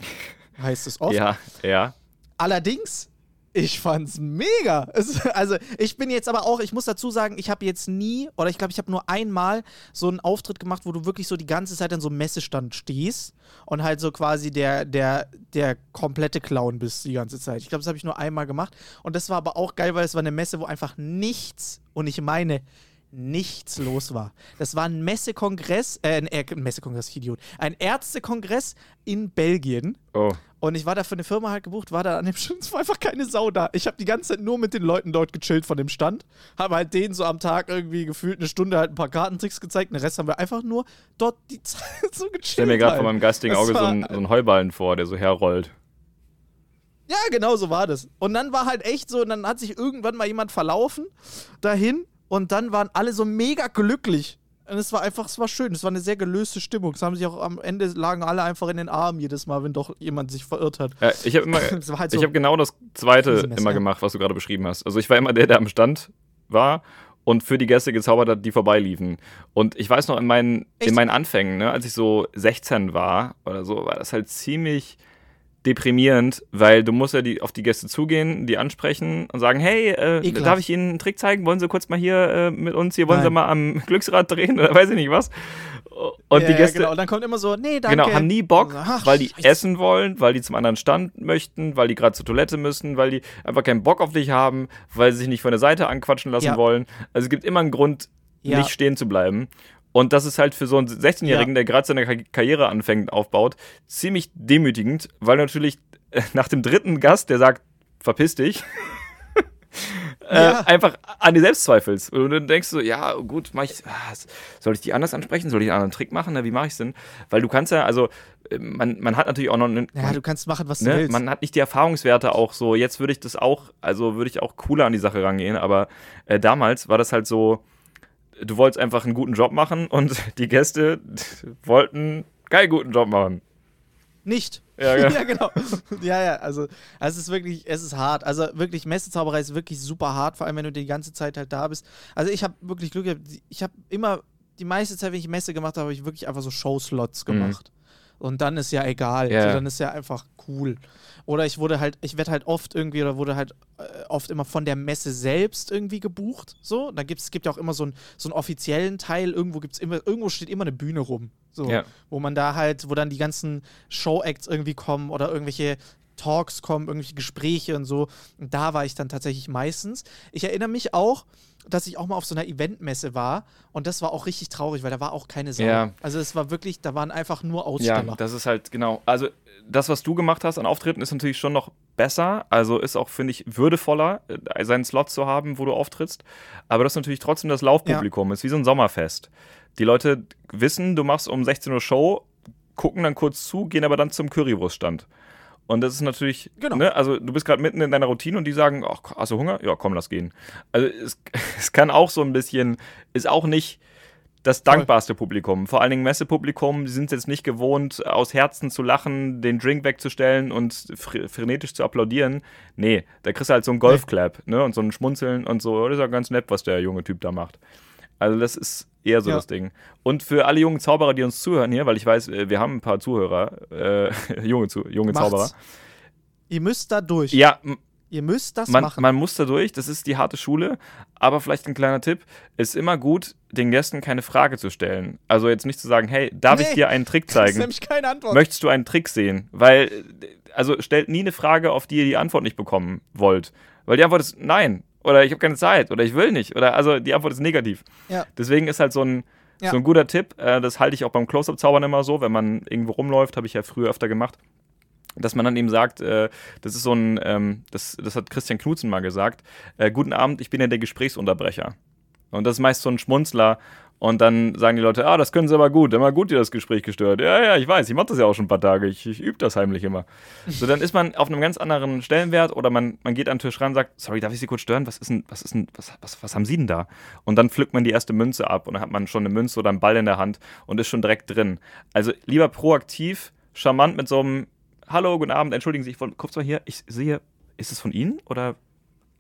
B: heißt es oft.
C: Ja, ja.
B: Allerdings ich fand's mega. Es, also, ich bin jetzt aber auch, ich muss dazu sagen, ich habe jetzt nie, oder ich glaube, ich habe nur einmal so einen Auftritt gemacht, wo du wirklich so die ganze Zeit an so einem Messestand stehst und halt so quasi der, der, der komplette Clown bist die ganze Zeit. Ich glaube, das habe ich nur einmal gemacht. Und das war aber auch geil, weil es war eine Messe, wo einfach nichts, und ich meine, nichts los war. Das war ein Messekongress, äh, ein, äh, Messekongress, Idiot, ein Ärztekongress in Belgien.
C: Oh.
B: Und ich war da für eine Firma halt gebucht, war da an dem Stand, es war einfach keine Sau da. Ich habe die ganze Zeit nur mit den Leuten dort gechillt von dem Stand. Habe halt denen so am Tag irgendwie gefühlt eine Stunde halt ein paar Kartentricks gezeigt. Den Rest haben wir einfach nur dort die Zeit so gechillt. Ich
C: stelle mir gerade
B: halt.
C: vor meinem geistigen Auge so einen, so einen Heuballen vor, der so herrollt.
B: Ja, genau so war das. Und dann war halt echt so, und dann hat sich irgendwann mal jemand verlaufen dahin und dann waren alle so mega glücklich. Und es war einfach, es war schön. Es war eine sehr gelöste Stimmung. Es haben sich auch am Ende lagen alle einfach in den Armen jedes Mal, wenn doch jemand sich verirrt hat.
C: Ja, ich habe immer, halt so ich habe genau das Zweite immer gemacht, was du gerade beschrieben hast. Also ich war immer der, der am Stand war und für die Gäste gezaubert hat, die vorbeiliefen. Und ich weiß noch, in meinen, in meinen Anfängen, ne, als ich so 16 war oder so, war das halt ziemlich deprimierend, weil du musst ja die, auf die Gäste zugehen, die ansprechen und sagen, hey, äh, darf ich Ihnen einen Trick zeigen? Wollen Sie kurz mal hier äh, mit uns, hier wollen Nein. Sie mal am Glücksrad drehen oder weiß ich nicht was? Und
B: ja,
C: die Gäste,
B: genau. Und dann kommt immer so, nee, danke.
C: Genau, haben nie Bock, Ach, weil die Scheiße. essen wollen, weil die zum anderen Stand möchten, weil die gerade zur Toilette müssen, weil die einfach keinen Bock auf dich haben, weil sie sich nicht von der Seite anquatschen lassen ja. wollen. Also es gibt immer einen Grund, ja. nicht stehen zu bleiben. Und das ist halt für so einen 16-Jährigen, ja. der gerade seine Karriere anfängt, aufbaut, ziemlich demütigend, weil natürlich äh, nach dem dritten Gast, der sagt, verpiss dich, äh, ja. äh, einfach an dir selbst zweifelst. Und dann denkst du, ja, gut, mach ich, ah, soll ich die anders ansprechen? Soll ich einen anderen Trick machen? Na, wie mache ich es denn? Weil du kannst ja, also äh, man, man hat natürlich auch noch. Ne,
B: ja, du kannst machen, was du ne, willst.
C: Man hat nicht die Erfahrungswerte auch so. Jetzt würde ich das auch, also würde ich auch cooler an die Sache rangehen, aber äh, damals war das halt so du wolltest einfach einen guten Job machen und die Gäste wollten keinen guten Job machen.
B: Nicht.
C: Ja, ja.
B: ja, genau. Ja, ja, also, also es ist wirklich, es ist hart. Also wirklich, Messezauberei ist wirklich super hart, vor allem wenn du die ganze Zeit halt da bist. Also ich habe wirklich Glück gehabt. Ich habe immer, die meiste Zeit, wenn ich Messe gemacht habe, habe ich wirklich einfach so Showslots mhm. gemacht. Mhm. Und dann ist ja egal.
C: Ja.
B: Also dann ist ja einfach cool. Oder ich wurde halt, ich werde halt oft irgendwie oder wurde halt äh, oft immer von der Messe selbst irgendwie gebucht. So, da gibt's, es gibt ja auch immer so, ein, so einen offiziellen Teil, irgendwo gibt's immer, irgendwo steht immer eine Bühne rum. So,
C: ja.
B: wo man da halt, wo dann die ganzen Show-Acts irgendwie kommen oder irgendwelche Talks kommen, irgendwelche Gespräche und so. Und da war ich dann tatsächlich meistens. Ich erinnere mich auch, dass ich auch mal auf so einer Eventmesse war und das war auch richtig traurig, weil da war auch keine Sau.
C: Ja.
B: Also es war wirklich, da waren einfach nur Aussteller.
C: Ja, das ist halt genau. Also das, was du gemacht hast an Auftritten, ist natürlich schon noch besser. Also ist auch, finde ich, würdevoller, äh, seinen Slot zu haben, wo du auftrittst. Aber das ist natürlich trotzdem das Laufpublikum. Ja. Ist wie so ein Sommerfest. Die Leute wissen, du machst um 16 Uhr Show, gucken dann kurz zu, gehen aber dann zum Currywurststand. Und das ist natürlich,
B: genau.
C: ne, also du bist gerade mitten in deiner Routine und die sagen, ach, hast du Hunger? Ja, komm, lass gehen. Also es, es kann auch so ein bisschen, ist auch nicht das dankbarste Publikum. Vor allen Dingen Messepublikum, die sind jetzt nicht gewohnt, aus Herzen zu lachen, den Drink wegzustellen und frenetisch zu applaudieren. Nee, da kriegst du halt so einen Golfclap, ne, und so ein Schmunzeln und so. Das ist ja ganz nett, was der junge Typ da macht. Also das ist eher so ja. das Ding. Und für alle jungen Zauberer, die uns zuhören hier, weil ich weiß, äh, wir haben ein paar Zuhörer, äh, junge, junge Zauberer.
B: Ihr müsst da durch.
C: Ja,
B: Ihr müsst das
C: man,
B: machen.
C: Man muss da durch, das ist die harte Schule. Aber vielleicht ein kleiner Tipp: ist immer gut, den Gästen keine Frage zu stellen. Also jetzt nicht zu sagen, hey, darf nee, ich dir einen Trick zeigen? Das ist
B: nämlich keine Antwort.
C: Möchtest du einen Trick sehen? Weil, also stellt nie eine Frage, auf die ihr die Antwort nicht bekommen wollt. Weil die Antwort ist nein. Oder ich habe keine Zeit. Oder ich will nicht. Oder also die Antwort ist negativ.
B: Ja.
C: Deswegen ist halt so ein. Ja. So ein guter Tipp, äh, das halte ich auch beim Close-Up-Zaubern immer so, wenn man irgendwo rumläuft, habe ich ja früher öfter gemacht dass man dann eben sagt, äh, das ist so ein, ähm, das, das hat Christian Knutzen mal gesagt, äh, guten Abend, ich bin ja der Gesprächsunterbrecher. Und das ist meist so ein Schmunzler Und dann sagen die Leute, ah, das können sie aber gut, immer gut dir das Gespräch gestört. Ja, ja, ich weiß, ich mache das ja auch schon ein paar Tage, ich, ich übe das heimlich immer. So, dann ist man auf einem ganz anderen Stellenwert oder man, man geht an den Tisch ran und sagt, sorry, darf ich Sie kurz stören? Was ist denn, was ist denn, was, was, was haben Sie denn da? Und dann pflückt man die erste Münze ab und dann hat man schon eine Münze oder einen Ball in der Hand und ist schon direkt drin. Also lieber proaktiv, charmant mit so einem Hallo, guten Abend, entschuldigen Sie, ich wollte kurz mal hier, ich sehe, ist es von Ihnen oder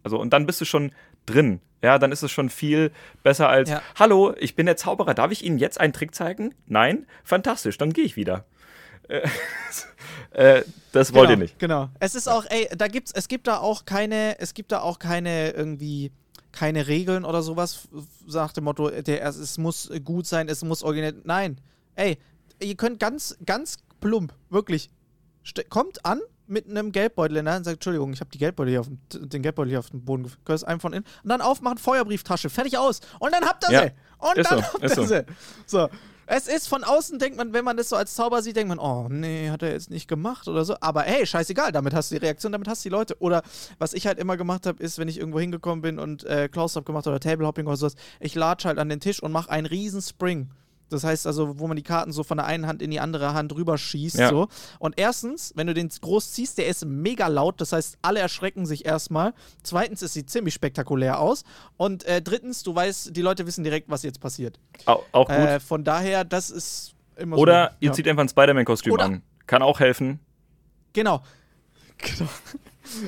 C: also und dann bist du schon drin. Ja, dann ist es schon viel besser als ja. Hallo, ich bin der Zauberer, darf ich Ihnen jetzt einen Trick zeigen? Nein? Fantastisch, dann gehe ich wieder. Äh, äh, das wollt
B: genau,
C: ihr nicht.
B: Genau. Es ist auch, ey, da gibt's, es gibt da auch keine, es gibt da auch keine irgendwie keine Regeln oder sowas, sagt dem Motto, der, es muss gut sein, es muss originell. Nein. Ey, ihr könnt ganz, ganz plump, wirklich, kommt an, mit einem Geldbeutel in der Hand und sagt, Entschuldigung, ich habe die Geldbeutel hier auf dem, den Geldbeutel hier auf dem Boden gekürzt, einen von innen. Und dann aufmachen, Feuerbrieftasche, fertig aus. Und dann habt ihr ja. sie. Und ist dann so, habt ihr so. sie. So. Es ist von außen, denkt man, wenn man das so als Zauber sieht, denkt man, oh nee, hat er jetzt nicht gemacht oder so. Aber hey, scheißegal, damit hast du die Reaktion, damit hast du die Leute. Oder was ich halt immer gemacht habe, ist, wenn ich irgendwo hingekommen bin und äh, Klaus hab gemacht oder Tablehopping oder sowas, ich latsch halt an den Tisch und mache einen riesen Spring. Das heißt also, wo man die Karten so von der einen Hand in die andere Hand rüber schießt. Ja. So. Und erstens, wenn du den groß ziehst, der ist mega laut. Das heißt, alle erschrecken sich erstmal. Zweitens, es sieht ziemlich spektakulär aus. Und äh, drittens, du weißt, die Leute wissen direkt, was jetzt passiert.
C: Auch, auch gut.
B: Äh, von daher, das ist immer
C: Oder so, ihr ja. zieht einfach ein Spider-Man-Kostüm an. Kann auch helfen.
B: Genau. Genau.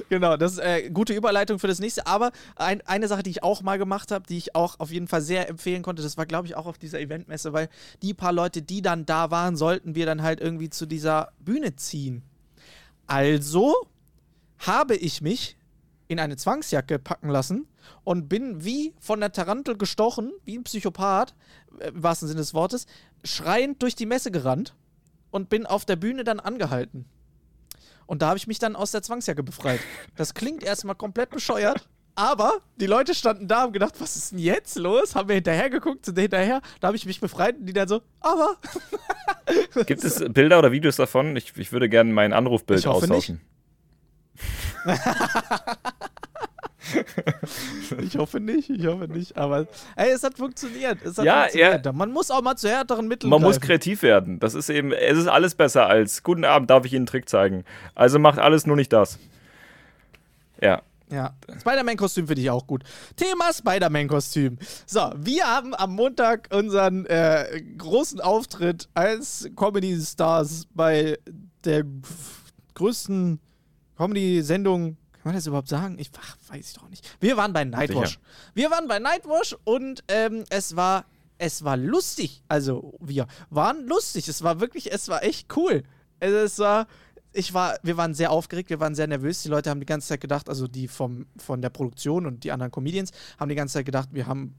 B: Genau, das ist äh, gute Überleitung für das nächste. Aber ein, eine Sache, die ich auch mal gemacht habe, die ich auch auf jeden Fall sehr empfehlen konnte, das war, glaube ich, auch auf dieser Eventmesse, weil die paar Leute, die dann da waren, sollten wir dann halt irgendwie zu dieser Bühne ziehen. Also habe ich mich in eine Zwangsjacke packen lassen und bin wie von der Tarantel gestochen, wie ein Psychopath, äh, im wahrsten Sinne des Wortes, schreiend durch die Messe gerannt und bin auf der Bühne dann angehalten. Und da habe ich mich dann aus der Zwangsjacke befreit. Das klingt erstmal komplett bescheuert. Aber die Leute standen da und gedacht, was ist denn jetzt los? Haben wir hinterher geguckt, sind hinterher. Da habe ich mich befreit und die dann so, aber.
C: Gibt es Bilder oder Videos davon? Ich, ich würde gerne mein Anrufbild ich hoffe austauschen. Nicht.
B: ich hoffe nicht, ich hoffe nicht. Aber ey, es hat funktioniert. Es hat
C: ja,
B: funktioniert. Ja, man muss auch mal zu härteren Mitteln
C: Man greifen. muss kreativ werden. Das ist eben, es ist alles besser als Guten Abend, darf ich Ihnen einen Trick zeigen. Also macht alles nur nicht das. Ja.
B: Ja, Spider-Man-Kostüm finde ich auch gut. Thema Spider-Man-Kostüm. So, wir haben am Montag unseren äh, großen Auftritt als Comedy-Stars bei der größten Comedy-Sendung kann man das überhaupt sagen? Ich ach, weiß ich doch nicht. Wir waren bei Nightwash. Wir waren bei Nightwash und ähm, es war es war lustig. Also wir waren lustig. Es war wirklich, es war echt cool. Also, es war ich war, wir waren sehr aufgeregt, wir waren sehr nervös. Die Leute haben die ganze Zeit gedacht, also die vom, von der Produktion und die anderen Comedians haben die ganze Zeit gedacht, wir haben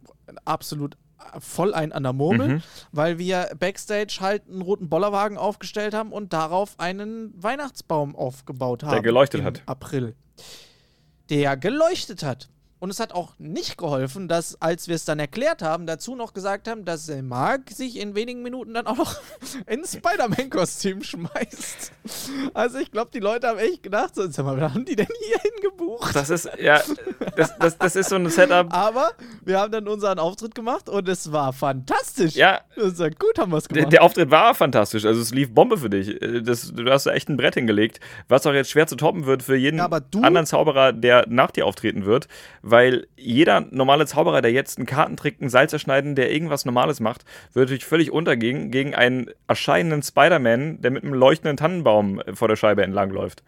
B: absolut voll ein an der Murmel, mhm. weil wir Backstage halt einen roten Bollerwagen aufgestellt haben und darauf einen Weihnachtsbaum aufgebaut haben.
C: Der geleuchtet
B: im
C: hat.
B: April. Der geleuchtet hat. Und es hat auch nicht geholfen, dass, als wir es dann erklärt haben, dazu noch gesagt haben, dass Mark sich in wenigen Minuten dann auch noch ins Spider-Man-Kostüm schmeißt. Also ich glaube, die Leute haben echt gedacht, so, sag mal, haben die denn hier hingebucht?
C: Das ist, ja, das, das, das ist so ein Setup.
B: Aber wir haben dann unseren Auftritt gemacht und es war fantastisch.
C: Ja.
B: Das war gut, haben wir es gemacht.
C: Der, der, Auftritt war fantastisch. Also es lief Bombe für dich. Das, du hast da echt ein Brett hingelegt, was auch jetzt schwer zu toppen wird für jeden ja, anderen Zauberer, der nach dir auftreten wird, weil jeder normale Zauberer, der jetzt einen Kartentrick, einen Salz erschneiden, der irgendwas Normales macht, würde natürlich völlig untergehen gegen einen erscheinenden Spider-Man, der mit einem leuchtenden Tannenbaum vor der Scheibe entlangläuft.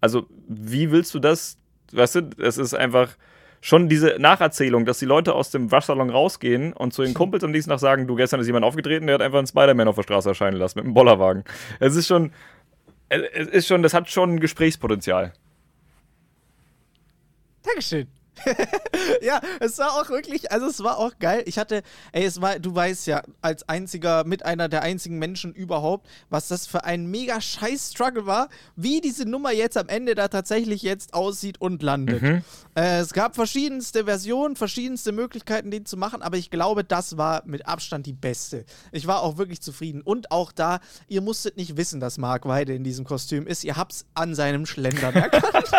C: Also, wie willst du das? Weißt du, es ist einfach schon diese Nacherzählung, dass die Leute aus dem Waschsalon rausgehen und zu den Kumpels am nächsten Tag sagen, du, gestern ist jemand aufgetreten, der hat einfach einen Spider-Man auf der Straße erscheinen lassen mit einem Bollerwagen. Es ist schon, es ist schon, das hat schon ein Gesprächspotenzial.
B: Dankeschön. ja, es war auch wirklich, also es war auch geil. Ich hatte, ey, es war, du weißt ja, als einziger, mit einer der einzigen Menschen überhaupt, was das für ein mega scheiß Struggle war, wie diese Nummer jetzt am Ende da tatsächlich jetzt aussieht und landet. Mhm. Äh, es gab verschiedenste Versionen, verschiedenste Möglichkeiten, den zu machen, aber ich glaube, das war mit Abstand die beste. Ich war auch wirklich zufrieden. Und auch da, ihr musstet nicht wissen, dass Mark Weide in diesem Kostüm ist. Ihr habt's an seinem Schlendern erkannt.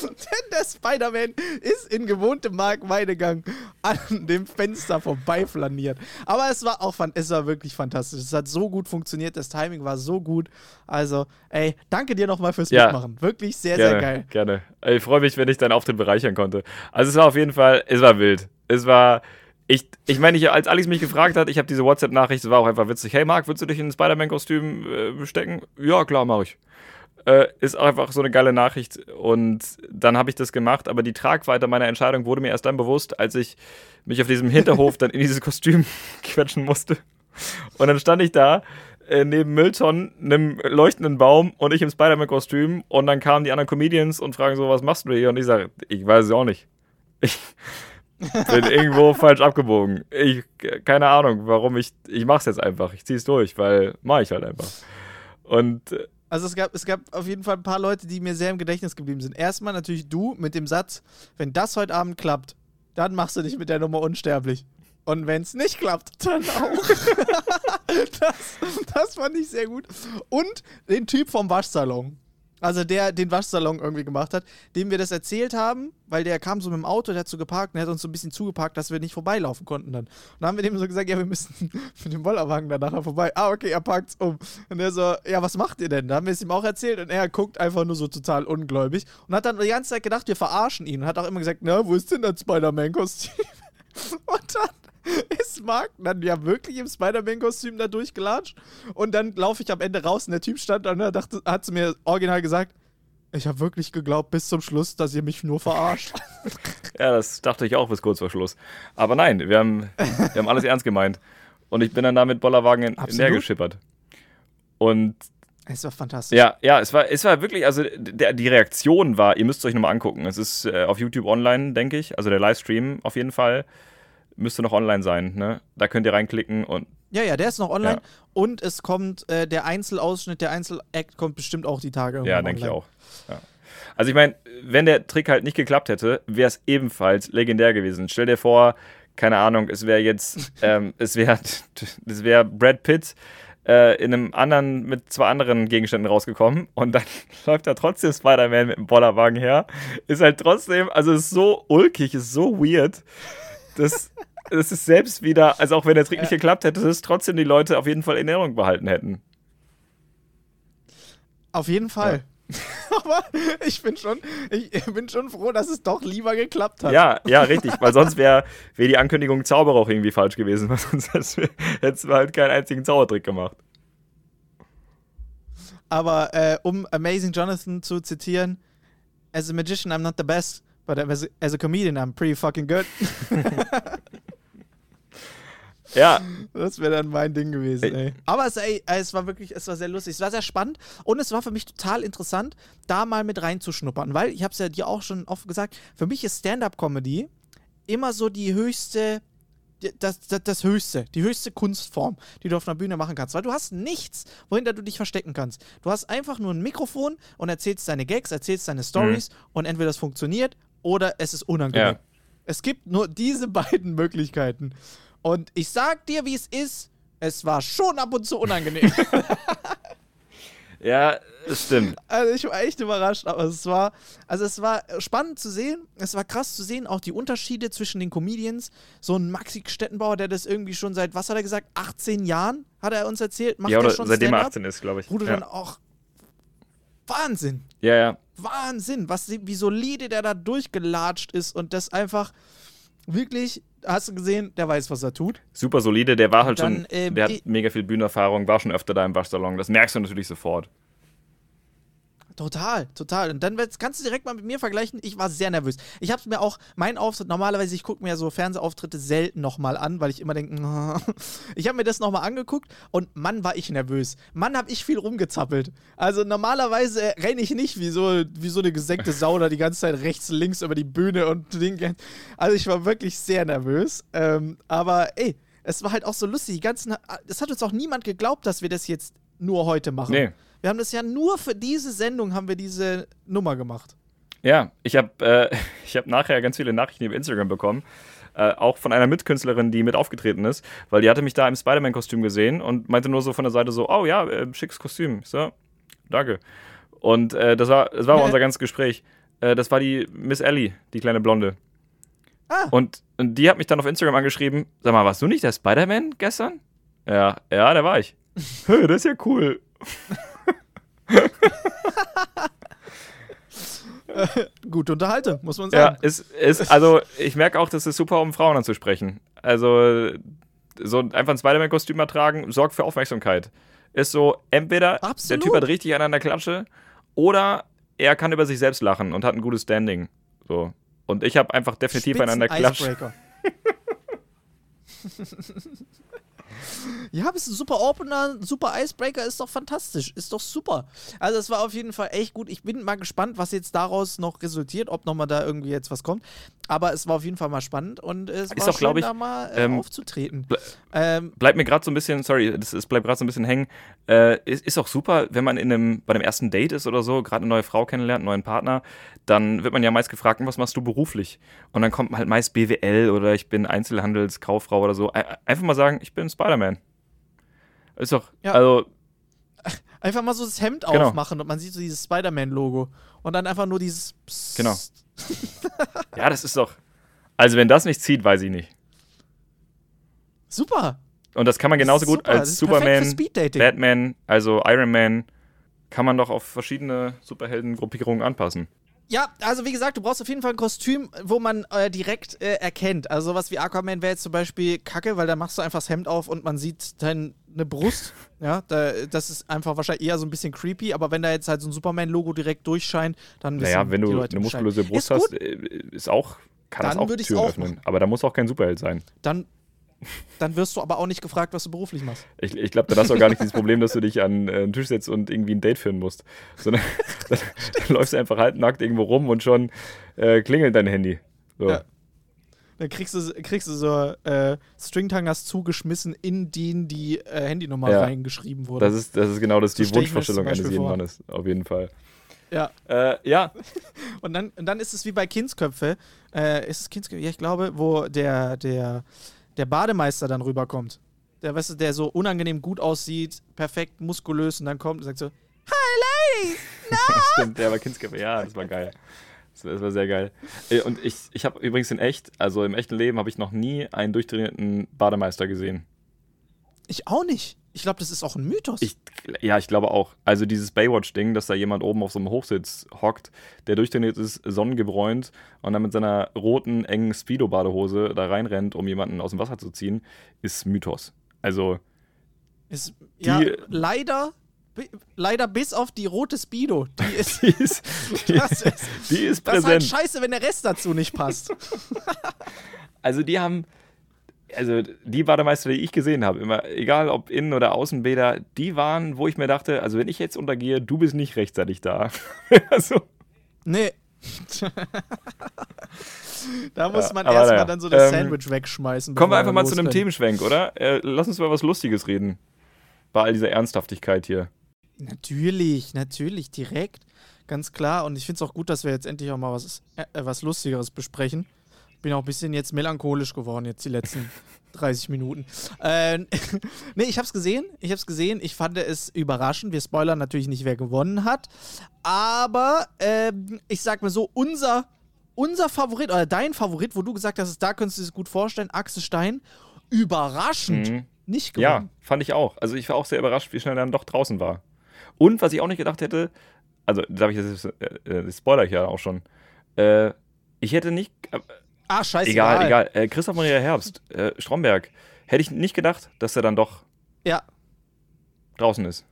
B: Denn der Spider-Man ist in gewohntem Marktweidegang an dem Fenster vorbeiflaniert. Aber es war auch es war wirklich fantastisch. Es hat so gut funktioniert, das Timing war so gut. Also, ey, danke dir nochmal fürs ja, Mitmachen. Wirklich sehr,
C: gerne,
B: sehr geil.
C: Gerne. Ich freue mich, wenn ich deinen Auftritt bereichern konnte. Also es war auf jeden Fall, es war wild. Es war. Ich, ich meine, ich, als Alex mich gefragt hat, ich habe diese WhatsApp-Nachricht, es war auch einfach witzig. Hey Marc, würdest du dich in ein Spider-Man-Kostüm äh, stecken? Ja, klar, mache ich. Äh, ist einfach so eine geile Nachricht. Und dann habe ich das gemacht, aber die Tragweite meiner Entscheidung wurde mir erst dann bewusst, als ich mich auf diesem Hinterhof dann in dieses Kostüm quetschen musste. Und dann stand ich da äh, neben Mülltonnen, einem leuchtenden Baum und ich im Spider-Man-Kostüm. Und dann kamen die anderen Comedians und fragen so, was machst du hier? Und ich sage, ich weiß es auch nicht. Ich bin irgendwo falsch abgebogen. Ich, keine Ahnung, warum ich, ich mach's jetzt einfach. Ich zieh's durch, weil mach ich halt einfach. Und äh,
B: also es gab, es gab auf jeden Fall ein paar Leute, die mir sehr im Gedächtnis geblieben sind. Erstmal natürlich du mit dem Satz, wenn das heute Abend klappt, dann machst du dich mit der Nummer unsterblich. Und wenn es nicht klappt, dann auch. das, das fand ich sehr gut. Und den Typ vom Waschsalon. Also der den Waschsalon irgendwie gemacht hat, dem wir das erzählt haben, weil der kam so mit dem Auto, der hat so geparkt und der hat uns so ein bisschen zugeparkt, dass wir nicht vorbeilaufen konnten dann. Und dann haben wir dem so gesagt, ja, wir müssen mit dem Bollerwagen da nachher vorbei. Ah, okay, er parkt's um. Und er so, ja, was macht ihr denn? Da haben wir es ihm auch erzählt und er guckt einfach nur so total ungläubig und hat dann die ganze Zeit gedacht, wir verarschen ihn und hat auch immer gesagt, na, wo ist denn das Spider-Man-Kostüm? Und dann ist Mark dann ja wirklich im Spider-Man-Kostüm da durchgelatscht. Und dann laufe ich am Ende raus und der Typ stand da und er dachte, hat zu mir original gesagt, ich habe wirklich geglaubt bis zum Schluss, dass ihr mich nur verarscht.
C: ja, das dachte ich auch bis kurz vor Schluss. Aber nein, wir haben, wir haben alles ernst gemeint. Und ich bin dann da mit Bollerwagen in, näher geschippert. Und
B: es war fantastisch.
C: Ja, ja, es war, es war wirklich, also der, die Reaktion war, ihr müsst es euch nochmal angucken. Es ist äh, auf YouTube online, denke ich. Also der Livestream auf jeden Fall müsste noch online sein. Ne? Da könnt ihr reinklicken und.
B: Ja, ja, der ist noch online. Ja. Und es kommt äh, der Einzelausschnitt, der Einzelakt kommt bestimmt auch die Tage.
C: Ja, denke ich auch. Ja. Also ich meine, wenn der Trick halt nicht geklappt hätte, wäre es ebenfalls legendär gewesen. Stell dir vor, keine Ahnung, es wäre jetzt, ähm, es wäre, es wäre Brad Pitt äh, in einem anderen, mit zwei anderen Gegenständen rausgekommen und dann läuft da trotzdem Spider-Man mit dem Bollerwagen her. Ist halt trotzdem, also ist so ulkig, ist so weird das, das ist selbst wieder, also auch wenn der Trick ja. nicht geklappt hätte, dass es trotzdem die Leute auf jeden Fall in Erinnerung behalten hätten.
B: Auf jeden Fall. Ja. Aber ich bin schon, ich bin schon froh, dass es doch lieber geklappt hat.
C: Ja, ja, richtig, weil sonst wäre wär die Ankündigung Zauberer auch irgendwie falsch gewesen, weil sonst hätten wir halt keinen einzigen Zaubertrick gemacht.
B: Aber äh, um Amazing Jonathan zu zitieren, as a magician I'm not the best, But as a, as a comedian, I'm pretty fucking good.
C: Ja.
B: Das wäre dann mein Ding gewesen, ey. Aber es, ey, es war wirklich, es war sehr lustig. Es war sehr spannend und es war für mich total interessant, da mal mit reinzuschnuppern, weil ich habe es ja dir auch schon oft gesagt, für mich ist Stand-up-Comedy immer so die höchste das, das, das, Höchste, die höchste Kunstform, die du auf einer Bühne machen kannst. Weil du hast nichts, wohinter du dich verstecken kannst. Du hast einfach nur ein Mikrofon und erzählst deine Gags, erzählst deine Stories mhm. und entweder das funktioniert oder es ist unangenehm. Ja. Es gibt nur diese beiden Möglichkeiten. Und ich sag dir, wie es ist, es war schon ab und zu unangenehm.
C: ja, das stimmt.
B: Also ich war echt überrascht, aber es war, also es war spannend zu sehen. Es war krass zu sehen, auch die Unterschiede zwischen den Comedians. So ein Maxi Stettenbauer, der das irgendwie schon seit, was hat er gesagt, 18 Jahren, hat er uns erzählt,
C: macht ja, oder schon seitdem er 18 ist, glaube ich.
B: Wo du ja. dann auch Wahnsinn.
C: Ja, ja.
B: Wahnsinn, was, wie solide der da durchgelatscht ist und das einfach wirklich, hast du gesehen, der weiß, was er tut.
C: Super solide, der war halt dann, schon, äh, der hat mega viel Bühnenerfahrung, war schon öfter da im Waschsalon, das merkst du natürlich sofort.
B: Total, total. Und dann kannst du direkt mal mit mir vergleichen. Ich war sehr nervös. Ich habe mir auch, mein Auftritt, normalerweise, ich gucke mir so Fernsehauftritte selten nochmal an, weil ich immer denke, ich habe mir das nochmal angeguckt und Mann, war ich nervös. Mann, habe ich viel rumgezappelt. Also normalerweise renne ich nicht wie so, wie so eine gesenkte Sau da die ganze Zeit rechts, links über die Bühne und Dinge. Also ich war wirklich sehr nervös. Ähm, aber ey, es war halt auch so lustig. Die ganzen, es hat uns auch niemand geglaubt, dass wir das jetzt nur heute machen. Nee. Wir haben das ja nur für diese Sendung haben wir diese Nummer gemacht.
C: Ja, ich habe äh, hab nachher ganz viele Nachrichten über Instagram bekommen. Äh, auch von einer Mitkünstlerin, die mit aufgetreten ist, weil die hatte mich da im Spider-Man-Kostüm gesehen und meinte nur so von der Seite so, oh ja, äh, schickes Kostüm. So, danke. Und äh, das war, das war unser ganzes Gespräch. Äh, das war die Miss Ellie, die kleine Blonde.
B: Ah.
C: Und, und die hat mich dann auf Instagram angeschrieben: Sag mal, warst du nicht der Spider-Man gestern? Ja, ja, der war ich. Hö, das ist ja cool.
B: Gute Unterhaltung, muss man
C: Ja,
B: sagen.
C: ist, ist, also ich merke auch, das ist super, um Frauen anzusprechen. Also so einfach ein Spider-Man-Kostüm mal tragen, sorgt für Aufmerksamkeit. Ist so, entweder der
B: Absolut.
C: Typ hat richtig an der Klatsche oder er kann über sich selbst lachen und hat ein gutes Standing. So. Und ich habe einfach definitiv an der Klatsche.
B: Ja, bist ein super Opener, ein super Icebreaker, ist doch fantastisch, ist doch super. Also es war auf jeden Fall echt gut. Ich bin mal gespannt, was jetzt daraus noch resultiert, ob nochmal da irgendwie jetzt was kommt. Aber es war auf jeden Fall mal spannend und es
C: Ist
B: war
C: auch,
B: schön,
C: ich,
B: da mal äh,
C: ähm,
B: aufzutreten.
C: ble-
B: Ähm,
C: Bleibt mir gerade so ein bisschen, sorry, das, das bleibt gerade so ein bisschen hängen. Äh, ist, ist auch super, wenn man in einem, bei dem ersten Date ist oder so, gerade eine neue Frau kennenlernt, einen neuen Partner, dann wird man ja meist gefragt, was machst du beruflich? Und dann kommt halt meist BWL oder ich bin Einzelhandelskauffrau oder so. Ein- Einfach mal sagen, ich bin Spider-Man. Ist doch,
B: Ja.
C: also,
B: einfach mal so das Hemd
C: Genau.
B: aufmachen und man sieht so dieses Spider-Man-Logo. Und dann einfach nur dieses Psst.
C: Genau. ja, das ist doch. Also, wenn das nicht zieht, weiß ich nicht.
B: Super.
C: Und das kann man genauso gut
B: super.
C: Als Superman. Batman, also Iron Man, kann man doch auf verschiedene Superhelden-Gruppierungen anpassen.
B: Ja, also wie gesagt, du brauchst auf jeden Fall ein Kostüm, wo man äh, direkt äh, erkennt. Also sowas wie Aquaman wäre jetzt zum Beispiel kacke, weil da machst du einfach das Hemd auf und man sieht deine Brust. Ja, da, das ist einfach wahrscheinlich eher so ein bisschen creepy, aber wenn da jetzt halt so ein Superman-Logo direkt durchscheint, dann wissen
C: Naja, wenn du eine
B: Bescheid.
C: muskulöse Brust
B: ist
C: hast, äh, ist auch, kann
B: Dann
C: das auch Türen öffnen. Aber da muss auch kein Superheld sein.
B: dann, dann wirst du aber auch nicht gefragt, was du beruflich machst.
C: Ich, ich glaube, dann hast du auch gar nicht dieses Problem, dass du dich an äh, einen Tisch setzt und irgendwie ein Date führen musst. Sondern dann, dann läufst du einfach halbnackt irgendwo rum und schon äh, klingelt dein Handy. So.
B: Ja. Dann kriegst du, kriegst du so äh, Stringtangers zugeschmissen, in den die äh, Handynummer
C: Ja.
B: reingeschrieben wurde.
C: Das ist, das ist genau das,
B: So
C: die Wunschvorstellung eines jeden
B: vor.
C: Mannes, auf jeden Fall.
B: ja.
C: Äh, ja,
B: Und dann, und dann ist es wie bei Kindsköpfe. Äh, ist es Kindsköpfe? Ja, ich glaube, wo der, der, der Bademeister dann rüberkommt. Der, weißt du, der so unangenehm gut aussieht, perfekt muskulös und dann kommt und sagt so: Hi, Ladies!
C: stimmt, der war Kindsköpfe. Ja, das war geil. Das war, das war sehr geil. Äh, Und ich, ich habe übrigens in echt, also im echten Leben, habe ich noch nie einen durchtrainierten Bademeister gesehen.
B: Ich auch nicht. Ich glaube, das ist auch ein Mythos.
C: Ich, ja, ich glaube auch. Also dieses Baywatch-Ding, dass da jemand oben auf so einem Hochsitz hockt, der durchtrainiert ist, sonnengebräunt und dann mit seiner roten, engen Speedo-Badehose da reinrennt, um jemanden aus dem Wasser zu ziehen, ist Mythos. Also,
B: ist, ja,
C: die-
B: leider, bi- leider bis auf die rote Speedo. Die ist,
C: die ist, die,
B: das ist,
C: die ist
B: das ist halt
C: präsent.
B: scheiße, wenn der Rest dazu nicht passt.
C: Also die haben, also die Bademeister, die ich gesehen habe, immer, egal ob Innen- oder Außenbäder, die waren, wo ich mir dachte, also wenn ich jetzt untergehe, du bist nicht rechtzeitig da. also,
B: Nee. da muss
C: Ja,
B: man erstmal
C: naja.
B: dann so das
C: Ähm,
B: Sandwich wegschmeißen.
C: kommen wir einfach mal zu einem. Themenschwenk, oder? Äh, lass uns über was Lustiges reden. Bei all dieser Ernsthaftigkeit hier.
B: Natürlich, natürlich, direkt. Ganz klar. Und ich finde es auch gut, dass wir jetzt endlich auch mal was, äh, was Lustigeres besprechen. Bin auch ein bisschen jetzt melancholisch geworden, jetzt die letzten 30 Minuten. Äh, nee, ich hab's gesehen. Ich hab's gesehen. Ich fand es überraschend. Wir spoilern natürlich nicht, wer gewonnen hat. Aber ähm, ich sag mal so, unser, unser Favorit oder dein Favorit, wo du gesagt hast, da könntest du es gut vorstellen, Axel Stein, überraschend
C: Mhm.
B: nicht
C: Ja,
B: gewonnen.
C: fand ich auch. Also ich war auch sehr überrascht, wie schnell er dann doch draußen war. Und was ich auch nicht gedacht hätte, also darf ich das, äh, äh, das spoiler ich ja auch schon. Äh, ich hätte nicht, äh,
B: Ah, scheiße.
C: egal, egal, äh, Christoph Maria Herbst, äh, Stromberg, hätte ich nicht gedacht, dass er dann doch
B: Ja,
C: draußen ist.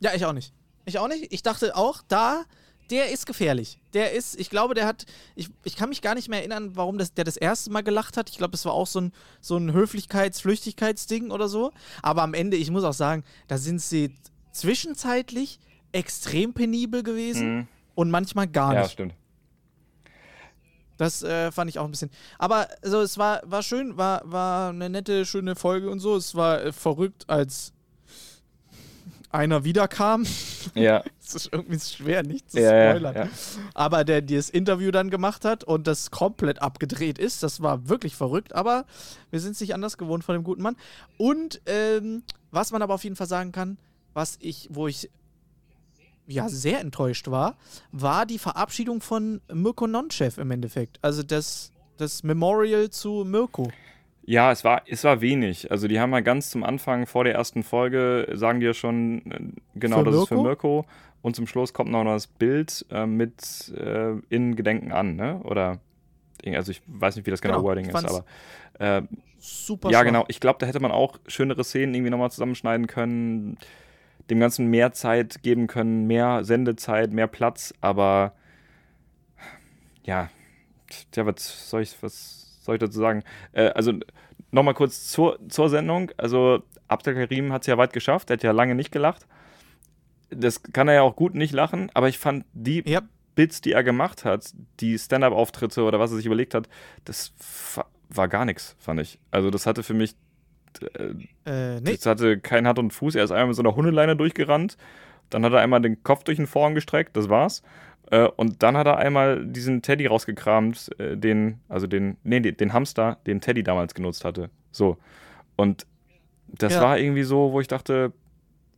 B: Ja, ich auch nicht. Ich auch nicht. Ich dachte auch, da, der ist gefährlich. Der ist, ich glaube, der hat, ich, ich kann mich gar nicht mehr erinnern, warum das, der das erste Mal gelacht hat. Ich glaube, das war auch so ein, so ein Höflichkeits-, Flüchtigkeitsding oder so. Aber am Ende, ich muss auch sagen, da sind sie zwischenzeitlich extrem penibel gewesen
C: Mhm.
B: und manchmal gar
C: Ja,
B: nicht.
C: stimmt.
B: Das äh, fand ich auch ein bisschen. Aber also, es war, war schön, war, war eine nette, schöne Folge und so. Es war äh, verrückt, als einer wiederkam.
C: Ja,
B: Es ist irgendwie schwer, nicht zu
C: ja, ja,
B: spoilern.
C: ja.
B: Aber der, der das Interview dann gemacht hat und das komplett abgedreht ist, das war wirklich verrückt. Aber wir sind es nicht anders gewohnt von dem guten Mann. Und ähm, was man aber auf jeden Fall sagen kann, was ich, wo ich ja sehr enttäuscht war, war die Verabschiedung von Mirko Nonchev im Endeffekt. Also das, das Memorial zu Mirko.
C: Ja, es war, es war wenig. Also die haben ja ganz zum Anfang vor der ersten Folge, sagen die ja schon, äh, genau,
B: Für
C: das ist für
B: Mirko?
C: Mirko. Und zum Schluss kommt noch das Bild äh, mit äh, in Gedenken an, ne? Oder, also ich weiß nicht, wie das genau,
B: Genau,
C: Wording ist, aber äh,
B: Super
C: ja,
B: schwach.
C: genau. Ich glaube, da hätte man auch schönere Szenen irgendwie nochmal zusammenschneiden können, dem Ganzen mehr Zeit geben können, mehr Sendezeit, mehr Platz, aber ja, tja, was soll ich, was soll ich dazu sagen? Äh, also nochmal kurz zur, zur Sendung. Also Abdel Karim hat es ja weit geschafft, er hat ja lange nicht gelacht. Das kann er ja auch gut nicht lachen, aber ich fand die
B: Ja,
C: Bits, die er gemacht hat, die Stand-up-Auftritte oder was er sich überlegt hat, das war gar nichts, fand ich. Also das hatte für mich, äh,
B: äh, nee.
C: das hatte keinen Hand und Fuß. Er ist einmal mit so einer Hundeleine durchgerannt, dann hat er einmal den Kopf durch den Vorhang gestreckt, das war's. Äh, und dann hat er einmal diesen Teddy rausgekramt, äh, den, also den, nee, den, den Hamster, den Teddy damals genutzt hatte. So. Und das
B: Ja.
C: war irgendwie so, wo ich dachte,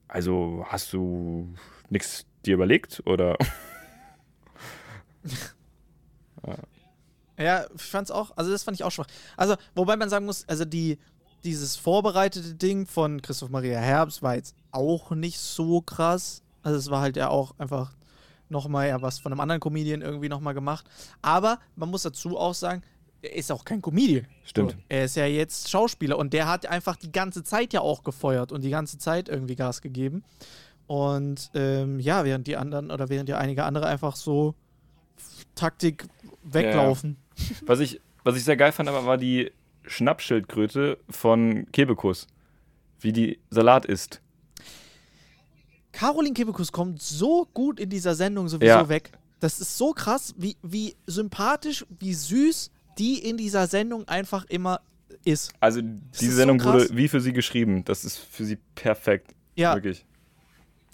C: also hast du nichts dir überlegt oder?
B: Ja, ich fand's auch, also das fand ich auch schwach. Also, wobei man sagen muss, also die, dieses vorbereitete Ding von Christoph Maria Herbst war jetzt auch nicht so krass. Also es war halt ja auch einfach nochmal ja was von einem anderen Comedian irgendwie nochmal gemacht. Aber man muss dazu auch sagen, er ist auch kein Comedian.
C: Stimmt.
B: So, er ist ja jetzt Schauspieler und der hat einfach die ganze Zeit ja auch gefeuert und die ganze Zeit irgendwie Gas gegeben. Und ähm, ja, während die anderen oder während ja einige andere einfach so Taktik weglaufen.
C: Was ich, was ich sehr geil fand, aber war die Schnappschildkröte von Kebekus. Wie die Salat isst.
B: Caroline Kebekus kommt so gut in dieser Sendung sowieso
C: Ja.
B: weg. Das ist so krass, wie, wie sympathisch, wie süß die in dieser Sendung einfach immer ist.
C: Also
B: ist
C: diese
B: so
C: Sendung
B: krass.
C: wurde wie für sie geschrieben. Das ist für sie perfekt.
B: Ja,
C: Wirklich.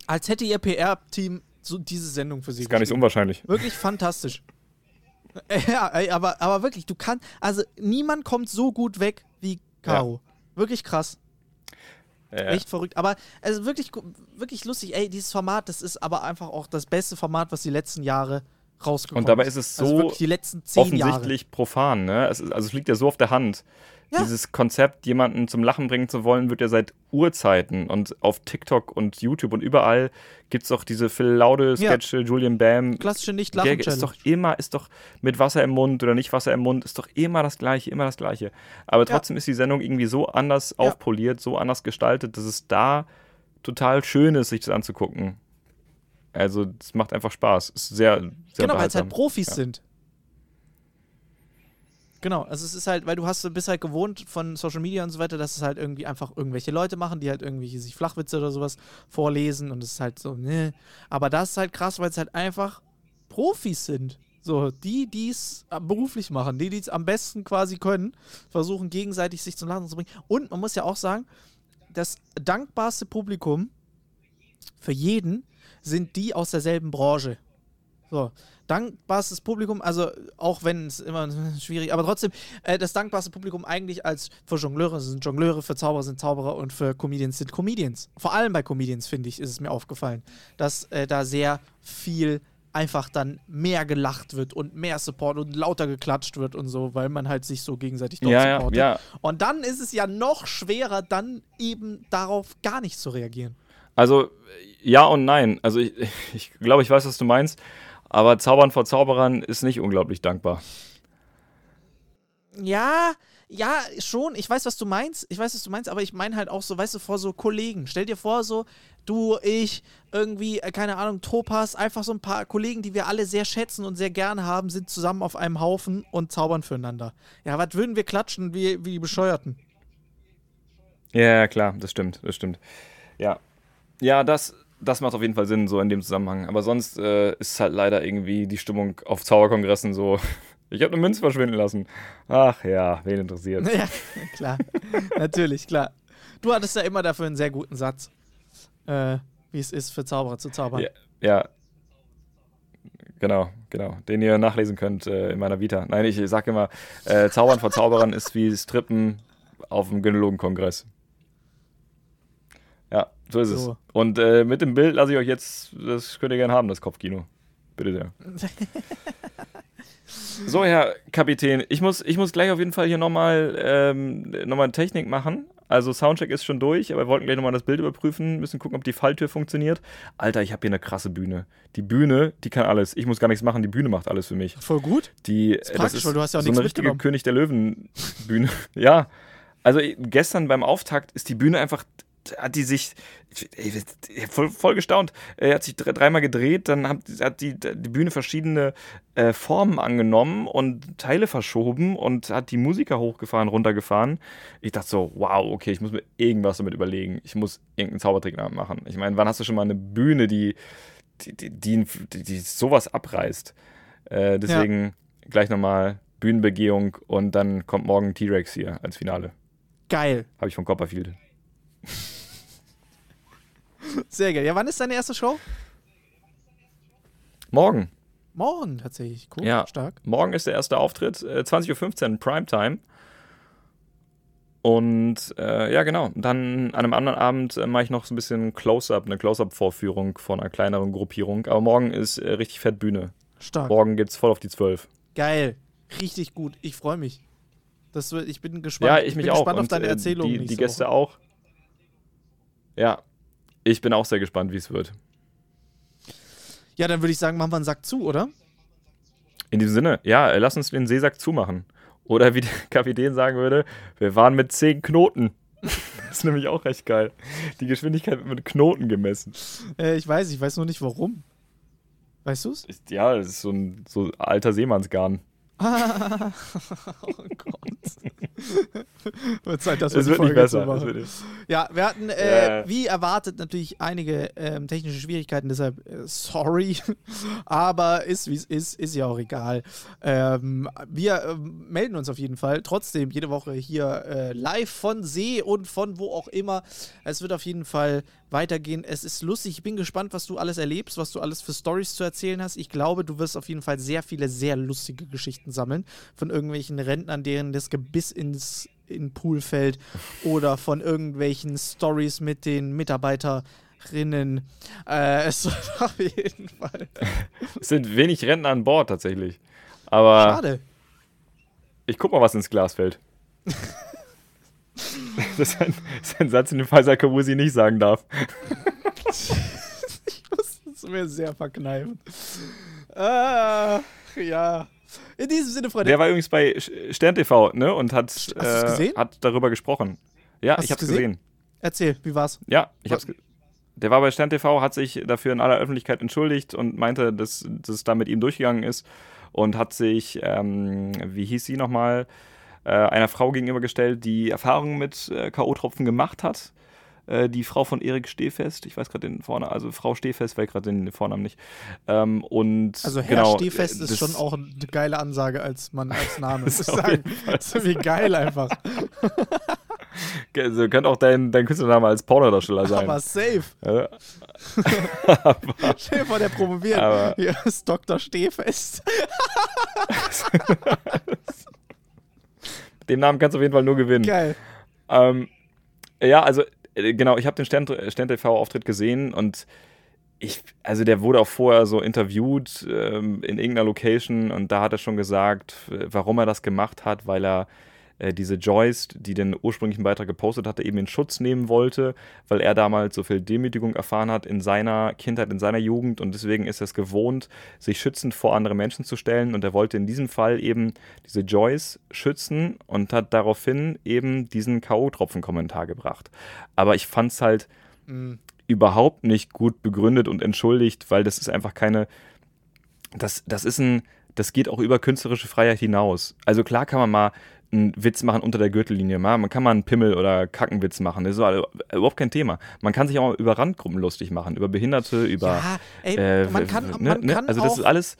B: als hätte ihr PR-Team so diese Sendung für sie
C: Ist gar nicht so unwahrscheinlich.
B: Wirklich fantastisch. Ja, ey, aber, aber wirklich, du kannst, also niemand kommt so gut weg wie Caro. Wirklich krass.
C: Äh,
B: Echt verrückt. Aber also wirklich, gu- wirklich lustig. Ey, dieses Format, das ist aber einfach auch das beste Format, was die letzten Jahre rausgekommen
C: Und dabei ist es
B: Also
C: so
B: wirklich die letzten zehn Jahre.
C: offensichtlich profan. Ne? Es ist, also es liegt ja so auf der Hand.
B: Ja.
C: Dieses Konzept, jemanden zum Lachen bringen zu wollen, wird ja seit Urzeiten. Und auf TikTok und YouTube und überall gibt es auch diese Phil Laude-Sketche, Julian Bam.
B: Klassische nicht
C: Gag
B: lachen
C: ist doch immer, ist doch mit Wasser im Mund oder nicht Wasser im Mund, ist doch immer das Gleiche, immer das Gleiche. Aber trotzdem ist die Sendung irgendwie so anders
B: Ja.
C: aufpoliert, so anders gestaltet, dass es da total schön ist, sich das anzugucken. Also, es macht einfach Spaß. Ist sehr, sehr
B: Genau, weil es halt. Profis
C: Ja.
B: sind. Genau, also es ist halt, weil du hast, bist halt gewohnt von Social Media und so weiter, dass es halt irgendwie einfach irgendwelche Leute machen, die halt irgendwie sich Flachwitze oder sowas vorlesen und es ist halt so, ne. Aber das ist halt krass, weil es halt einfach Profis sind. So, die, die es beruflich machen, die, die es am besten quasi können, versuchen gegenseitig sich zum Lachen zu bringen. Und man muss ja auch sagen, das dankbarste Publikum für jeden sind die aus derselben Branche. So, dankbarstes Publikum, also auch wenn es immer schwierig, aber trotzdem, äh, das dankbarste Publikum eigentlich als für Jongleure sind Jongleure, für Zauberer sind Zauberer und für Comedians sind Comedians. Vor allem bei Comedians, finde ich, ist es mir aufgefallen, dass äh, da sehr viel einfach dann mehr gelacht wird und mehr Support und lauter geklatscht wird und so, weil man halt sich so gegenseitig dort
C: Ja, ja,
B: supportet.
C: ja.
B: Und dann ist es ja noch schwerer, dann eben darauf gar nicht zu reagieren.
C: Also, ja und nein. Also, ich, ich glaube, ich weiß, was du meinst. Aber Zaubern vor Zauberern ist nicht unglaublich dankbar.
B: Ja, ja, schon. Ich weiß, was du meinst. Ich weiß, was du meinst, aber ich meine halt auch so, weißt du, vor so Kollegen. Stell dir vor, so, du, ich, irgendwie, äh, keine Ahnung, Topas, einfach so ein paar Kollegen, die wir alle sehr schätzen und sehr gerne haben, sind zusammen auf einem Haufen und zaubern füreinander. Ja, was würden wir klatschen wie, wie die Bescheuerten?
C: Ja, ja, klar, das stimmt, das stimmt. Ja. Ja, das, das macht auf jeden Fall Sinn, so in dem Zusammenhang. Aber sonst äh, ist halt leider irgendwie die Stimmung auf Zauberkongressen so. Ich habe eine Münze verschwinden lassen. Ach ja, wen interessiert.
B: Ja, klar. Natürlich, klar. Du hattest ja immer dafür einen sehr guten Satz, äh, wie es ist, für Zauberer zu zaubern.
C: Ja, ja. Genau, genau. Den ihr nachlesen könnt äh, in meiner Vita. Nein, ich sag immer, äh, Zaubern vor Zauberern ist wie Strippen auf dem Gynäologenkongress. Ja, so ist
B: So.
C: es. Und äh, mit dem Bild lasse ich euch jetzt, das könnt ihr gerne haben, das Kopfkino. Bitte sehr. So, Herr Kapitän, ich muss, ich muss gleich auf jeden Fall hier nochmal ähm, noch mal Technik machen. Also Soundcheck ist schon durch, aber wir wollten gleich nochmal das Bild überprüfen, müssen gucken, ob die Falltür funktioniert. Alter, ich habe hier eine krasse Bühne. Die Bühne, die kann alles. Ich muss gar nichts machen, die Bühne macht alles für mich.
B: Voll gut.
C: Die,
B: Ist praktisch, weil du hast ja auch
C: so
B: nichts
C: eine richtige. König der Löwen Bühne. ja, also eh, gestern beim Auftakt ist die Bühne einfach, hat die sich, ich, ich, voll, voll gestaunt, er hat sich dre- dreimal gedreht, dann hat, hat die, die Bühne verschiedene äh, Formen angenommen und Teile verschoben und hat die Musiker hochgefahren, runtergefahren. Ich dachte so, wow, okay, ich muss mir irgendwas damit überlegen. Ich muss irgendeinen Zaubertrick machen. Ich meine, wann hast du schon mal eine Bühne, die, die, die, die, die, sowas abreißt? Äh, deswegen gleich nochmal Bühnenbegehung und dann kommt morgen T-Rex hier als Finale.
B: Geil.
C: Habe ich von Copperfield.
B: Sehr geil. Ja, wann ist deine erste Show?
C: Morgen.
B: Morgen tatsächlich. Cool.
C: Ja.
B: Stark.
C: Morgen ist der erste Auftritt, äh, 20.15 Uhr Primetime. Und äh, ja, genau. Dann an einem anderen Abend äh, mache ich noch so ein bisschen Close-Up, eine Close-Up-Vorführung von einer kleineren Gruppierung. Aber morgen ist äh, richtig fett Bühne.
B: Stark.
C: Morgen geht's voll auf die 12.
B: Geil. Richtig gut. Ich freue mich. Das wird, ich bin gespannt.
C: Ja, ich, mich
B: bin
C: auch.
B: gespannt auf
C: Und,
B: deine
C: äh,
B: Erzählung.
C: Die, die Gäste
B: Woche.
C: auch. Ja, ich bin auch sehr gespannt, wie es wird.
B: Ja, dann würde ich sagen, machen wir einen Sack zu, oder?
C: In diesem Sinne, ja, lass uns den Seesack zumachen. Oder wie der Kapitän sagen würde, wir waren mit 10 Knoten. Das ist nämlich auch recht geil. Die Geschwindigkeit wird mit Knoten gemessen.
B: Äh, ich weiß, ich weiß nur nicht warum. Weißt du's?
C: Ist, ja, das ist so ein so alter Seemannsgarn.
B: Ah, oh Gott. Wird Zeit, dass wir
C: Es wird nicht besser. wird nicht.
B: Ja, wir hatten, äh,
C: Ja.
B: wie erwartet, natürlich einige ähm, technische Schwierigkeiten, deshalb äh, sorry. Aber ist, wie es ist, ist ja auch egal. Ähm, wir ähm, melden uns auf jeden Fall trotzdem jede Woche hier äh, live von See und von wo auch immer. Es wird auf jeden Fall weitergehen. Es ist lustig. Ich bin gespannt, was du alles erlebst, was du alles für Stories zu erzählen hast. Ich glaube, du wirst auf jeden Fall sehr viele sehr lustige Geschichten sammeln von irgendwelchen Rentnern, deren das Gebiss ins in den Pool fällt oder von irgendwelchen Stories mit den Mitarbeiterinnen. Äh, es wird auf jeden Fall.
C: Es sind wenig Rentner an Bord tatsächlich. Aber
B: Schade.
C: ich guck mal, was ins Glas fällt. das, ist ein, das ist ein Satz, den Faisal Kabusi nicht sagen darf.
B: Ich muss es mir sehr verkneifen. Ach, ja. In diesem Sinne, Freunde.
C: Der war übrigens bei Stern TV, ne? Und hat, äh,
B: gesehen?
C: hat darüber gesprochen. Ja,
B: Hast
C: ich hab's
B: gesehen?
C: gesehen.
B: Erzähl, wie war's?
C: Ja, ich hab's ge Der war bei Stern TV, hat sich dafür in aller Öffentlichkeit entschuldigt und meinte, dass dass es da mit ihm durchgegangen ist und hat sich, ähm, wie hieß sie nochmal, äh, einer Frau gegenübergestellt, die Erfahrungen mit äh, K.O.-Tropfen gemacht hat. Äh, die Frau von Erik Stehfest, ich weiß gerade den Vornamen, also Frau Stehfest, weiß gerade den Vornamen nicht. Ähm, und
B: Also Herr
C: genau,
B: Stehfest
C: äh,
B: ist schon auch eine geile Ansage als Mann, als Name.
C: auf
B: sagen. Das ist irgendwie geil einfach.
C: Also, könnte auch dein, dein Künstlername als Pornodarsteller sein.
B: Aber safe.
C: Ja.
B: Stell dir vor, der promoviert.
C: Aber-
B: Hier ist Dr. Stehfest.
C: Dem Namen kannst du auf jeden Fall nur gewinnen.
B: Geil.
C: Ähm, ja, also äh, genau, ich habe den Stern, Stern TV-Auftritt gesehen und ich, also der wurde auch vorher so interviewt ähm, in irgendeiner Location und da hat er schon gesagt, äh, warum er das gemacht hat, weil er äh, diese Joyce, die den ursprünglichen Beitrag gepostet hatte, eben in Schutz nehmen wollte, weil er damals so viel Demütigung erfahren hat in seiner Kindheit, in seiner Jugend und deswegen ist er es gewohnt, sich schützend vor andere Menschen zu stellen und er wollte in diesem Fall eben diese Joyce schützen und hat daraufhin eben diesen K.O.-Tropfen-Kommentar gebracht. Aber ich fand es halt
B: Mhm.
C: überhaupt nicht gut begründet und entschuldigt, weil das ist einfach keine, das, das ist ein, das geht auch über künstlerische Freiheit hinaus. Also klar kann man mal einen Witz machen unter der Gürtellinie, man kann mal einen Pimmel- oder Kackenwitz machen, das ist also überhaupt kein Thema. Man kann sich auch über Randgruppen lustig machen, über Behinderte, über...
B: Ja, ey,
C: äh,
B: man kann,
C: ne,
B: man
C: ne?
B: kann
C: Also das ist alles...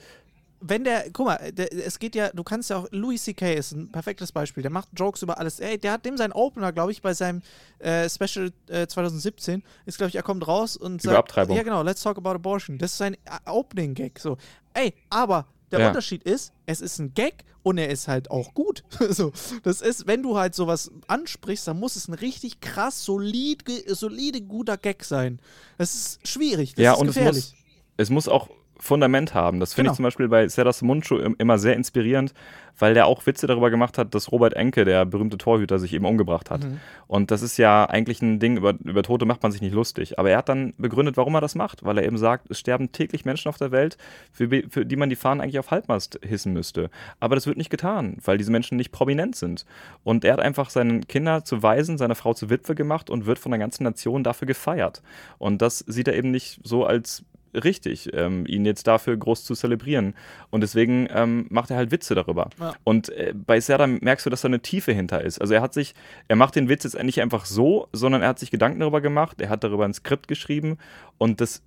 B: wenn der, guck mal, der, es geht ja, du kannst ja auch, Louis C.K. ist ein perfektes Beispiel, der macht Jokes über alles. Ey, der hat dem seinen Opener, glaube ich, bei seinem äh, Special äh, 2017, ist, glaube ich, er kommt raus und
C: Über
B: sagt,
C: Abtreibung.
B: ja genau, let's talk about abortion. Das ist sein äh, Opening-Gag, so. Ey, aber Der
C: Ja.
B: Unterschied ist, es ist ein Gag und er ist halt auch gut. so, das ist, wenn du halt sowas ansprichst, dann muss es ein richtig krass, solid, solide, guter Gag sein. Das ist schwierig. Das
C: ja,
B: ist
C: und es
B: gefährlich.
C: muss, es muss auch Fundament haben. Das finde
B: Genau.
C: ich zum Beispiel bei Sedas Mundschuh im- immer sehr inspirierend, weil der auch Witze darüber gemacht hat, dass Robert Enke, der berühmte Torhüter, sich eben umgebracht hat.
B: Mhm.
C: Und das ist ja eigentlich ein Ding, über, über Tote macht man sich nicht lustig. Aber er hat dann begründet, warum er das macht, weil er eben sagt, es sterben täglich Menschen auf der Welt, für, für die man die Fahnen eigentlich auf Halbmast hissen müsste. Aber das wird nicht getan, weil diese Menschen nicht prominent sind. Und er hat einfach seinen Kinder zu Waisen, seine Frau zu Witwe gemacht und wird von der ganzen Nation dafür gefeiert. Und das sieht er eben nicht so als richtig, ähm, ihn jetzt dafür groß zu zelebrieren. Und deswegen ähm, macht er halt Witze darüber.
B: Ja.
C: Und äh, bei Serdar merkst du, dass da eine Tiefe hinter ist. Also er hat sich, er macht den Witz jetzt nicht einfach so, sondern er hat sich Gedanken darüber gemacht, er hat darüber ein Skript geschrieben und das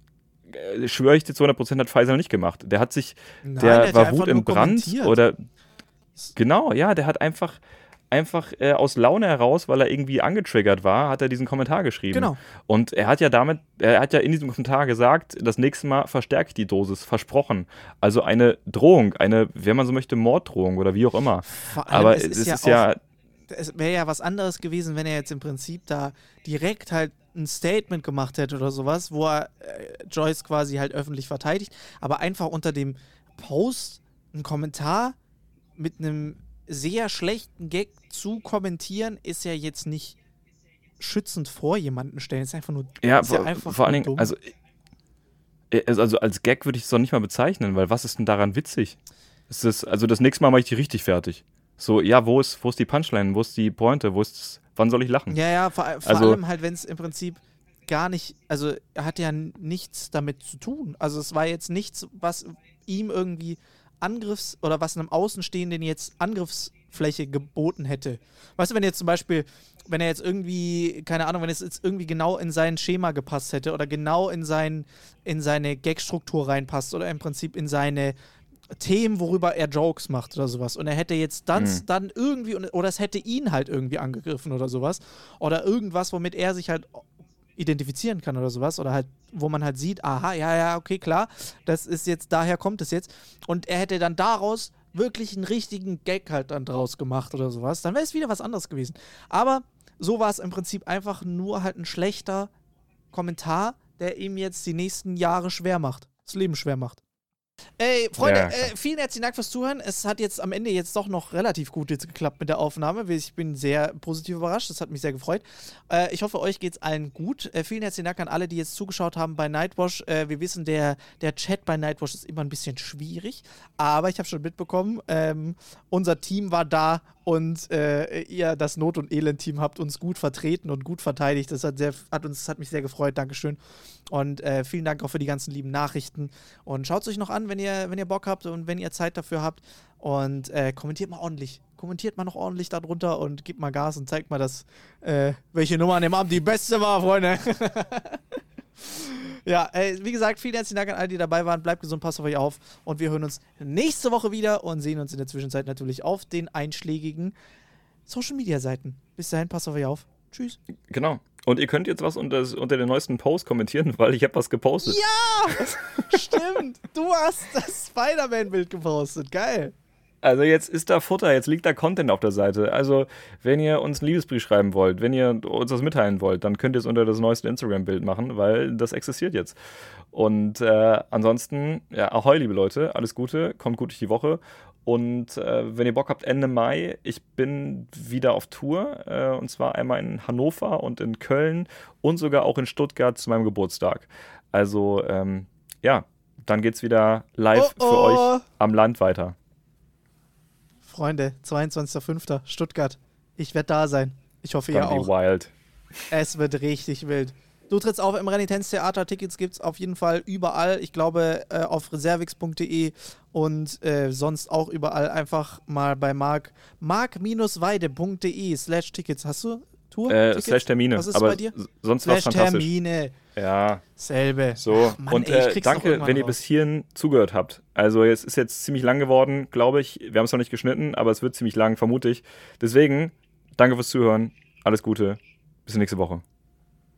C: äh, schwöre ich dir zu 100% hat Faisal nicht gemacht. Der hat sich,
B: Nein,
C: der
B: ja
C: war Wut im Brand oder genau, ja, der hat einfach einfach äh, aus Laune heraus, weil er irgendwie angetriggert war, hat er diesen Kommentar geschrieben.
B: Genau.
C: Und er hat ja damit, er hat ja in diesem Kommentar gesagt, das nächste Mal verstärke ich die Dosis, versprochen. Also eine Drohung, eine, wenn man so möchte, Morddrohung oder wie auch immer. Aber
B: es ist
C: ist,
B: ja, es wäre ja was anderes gewesen, wenn er jetzt im Prinzip da direkt halt ein Statement gemacht hätte oder sowas, wo er äh, Joyce quasi halt öffentlich verteidigt, aber einfach unter dem Post einen Kommentar mit einem sehr schlechten Gag zu kommentieren, ist ja jetzt nicht schützend vor jemanden stellen. Ist einfach nur,
C: ja,
B: ist ja
C: vor,
B: einfach
C: vor allen Dingen, also, äh, also als Gag würde ich es doch nicht mal bezeichnen, weil was ist denn daran witzig? Ist, also das nächste Mal mache ich die richtig fertig. So, ja, wo ist, wo ist die Punchline, wo ist die Pointe, wo ist, wann soll ich lachen?
B: Ja, ja, vor, vor
C: Also-
B: allem halt, wenn es im Prinzip gar nicht, also er hat ja nichts damit zu tun. Also es war jetzt nichts, was ihm irgendwie Angriffs- oder was einem Außenstehenden jetzt Angriffsfläche geboten hätte. Weißt du, wenn jetzt zum Beispiel, wenn er jetzt irgendwie, keine Ahnung, wenn es jetzt irgendwie genau in sein Schema gepasst hätte oder genau in, sein, in seine Gag-Struktur reinpasst oder im Prinzip in seine Themen, worüber er Jokes macht oder sowas. Und er hätte jetzt dann,
C: Mhm.
B: dann irgendwie, oder es hätte ihn halt irgendwie angegriffen oder sowas. Oder irgendwas, womit er sich halt identifizieren kann oder sowas. Oder halt, wo man halt sieht, aha, ja, ja, okay, klar, das ist jetzt, daher kommt es jetzt. Und er hätte dann daraus wirklich einen richtigen Gag halt dann draus gemacht oder sowas. Dann wäre es wieder was anderes gewesen. Aber so war es im Prinzip einfach nur halt ein schlechter Kommentar, der ihm jetzt die nächsten Jahre schwer macht. Das Leben schwer macht. Ey, Freunde,
C: Ja,
B: äh, vielen herzlichen Dank fürs Zuhören. Es hat jetzt am Ende jetzt doch noch relativ gut jetzt geklappt mit der Aufnahme. Ich bin sehr positiv überrascht. Das hat mich sehr gefreut. Äh, ich hoffe, euch geht's allen gut. Äh, vielen herzlichen Dank an alle, die jetzt zugeschaut haben bei Nightwash. Äh, wir wissen, der, der Chat bei Nightwash ist immer ein bisschen schwierig. Aber ich habe schon mitbekommen, ähm, unser Team war da und äh, ihr, das Not- und Elend-Team, habt uns gut vertreten und gut verteidigt. Das hat, sehr, hat, uns, das hat mich sehr gefreut. Dankeschön. Und äh, vielen Dank auch für die ganzen lieben Nachrichten. Und schaut es euch noch an, wenn ihr, wenn ihr Bock habt und wenn ihr Zeit dafür habt. Und äh, kommentiert mal ordentlich. Kommentiert mal noch ordentlich darunter und gebt mal Gas und zeigt mal, dass äh, welche Nummer an dem Abend die beste war, Freunde. ja, äh, wie gesagt, vielen herzlichen Dank an alle, die dabei waren. Bleibt gesund, passt auf euch auf. Und wir hören uns nächste Woche wieder und sehen uns in der Zwischenzeit natürlich auf den einschlägigen Social Media Seiten. Bis dahin, passt auf euch auf. Tschüss.
C: Genau. Und ihr könnt jetzt was unter, unter den neuesten Post kommentieren, weil ich habe was gepostet.
B: Ja! Stimmt! Du hast das Spider-Man-Bild gepostet. Geil.
C: Also jetzt ist da Futter, jetzt liegt da Content auf der Seite. Also wenn ihr uns einen Liebesbrief schreiben wollt, wenn ihr uns was mitteilen wollt, dann könnt ihr es unter das neueste Instagram-Bild machen, weil das existiert jetzt. Und äh, ansonsten, ja, ahoi, liebe Leute, alles Gute, kommt gut durch die Woche. Und äh, wenn ihr Bock habt, Ende Mai, ich bin wieder auf Tour. Äh, und zwar einmal in Hannover und in Köln und sogar auch in Stuttgart zu meinem Geburtstag. Also, ähm, ja, dann geht's wieder live
B: Oh,
C: für
B: oh.
C: euch am Land weiter.
B: Freunde, 22.05. Stuttgart. Ich werde da sein. Ich hoffe, ihr auch.
C: wild.
B: Es wird richtig wild. Du trittst auf im Renitenztheater. Tickets gibt es auf jeden Fall überall. Ich glaube, äh, auf reservix.de und äh, sonst auch überall. Einfach mal bei Mark. mark-weide.de slash Tickets. Hast du Tour?
C: Äh, slash Termine.
B: Was ist
C: aber
B: bei dir?
C: sonst
B: Slash
C: fantastisch.
B: Termine.
C: Ja,
B: Selbe.
C: so.
B: Ach, Mann,
C: und
B: ey, ich
C: äh, danke, wenn ihr
B: raus.
C: bis hierhin zugehört habt. Also es ist jetzt ziemlich lang geworden, glaube ich. Wir haben es noch nicht geschnitten, aber es wird ziemlich lang, vermute ich. Deswegen, danke fürs Zuhören. Alles Gute. Bis nächste Woche.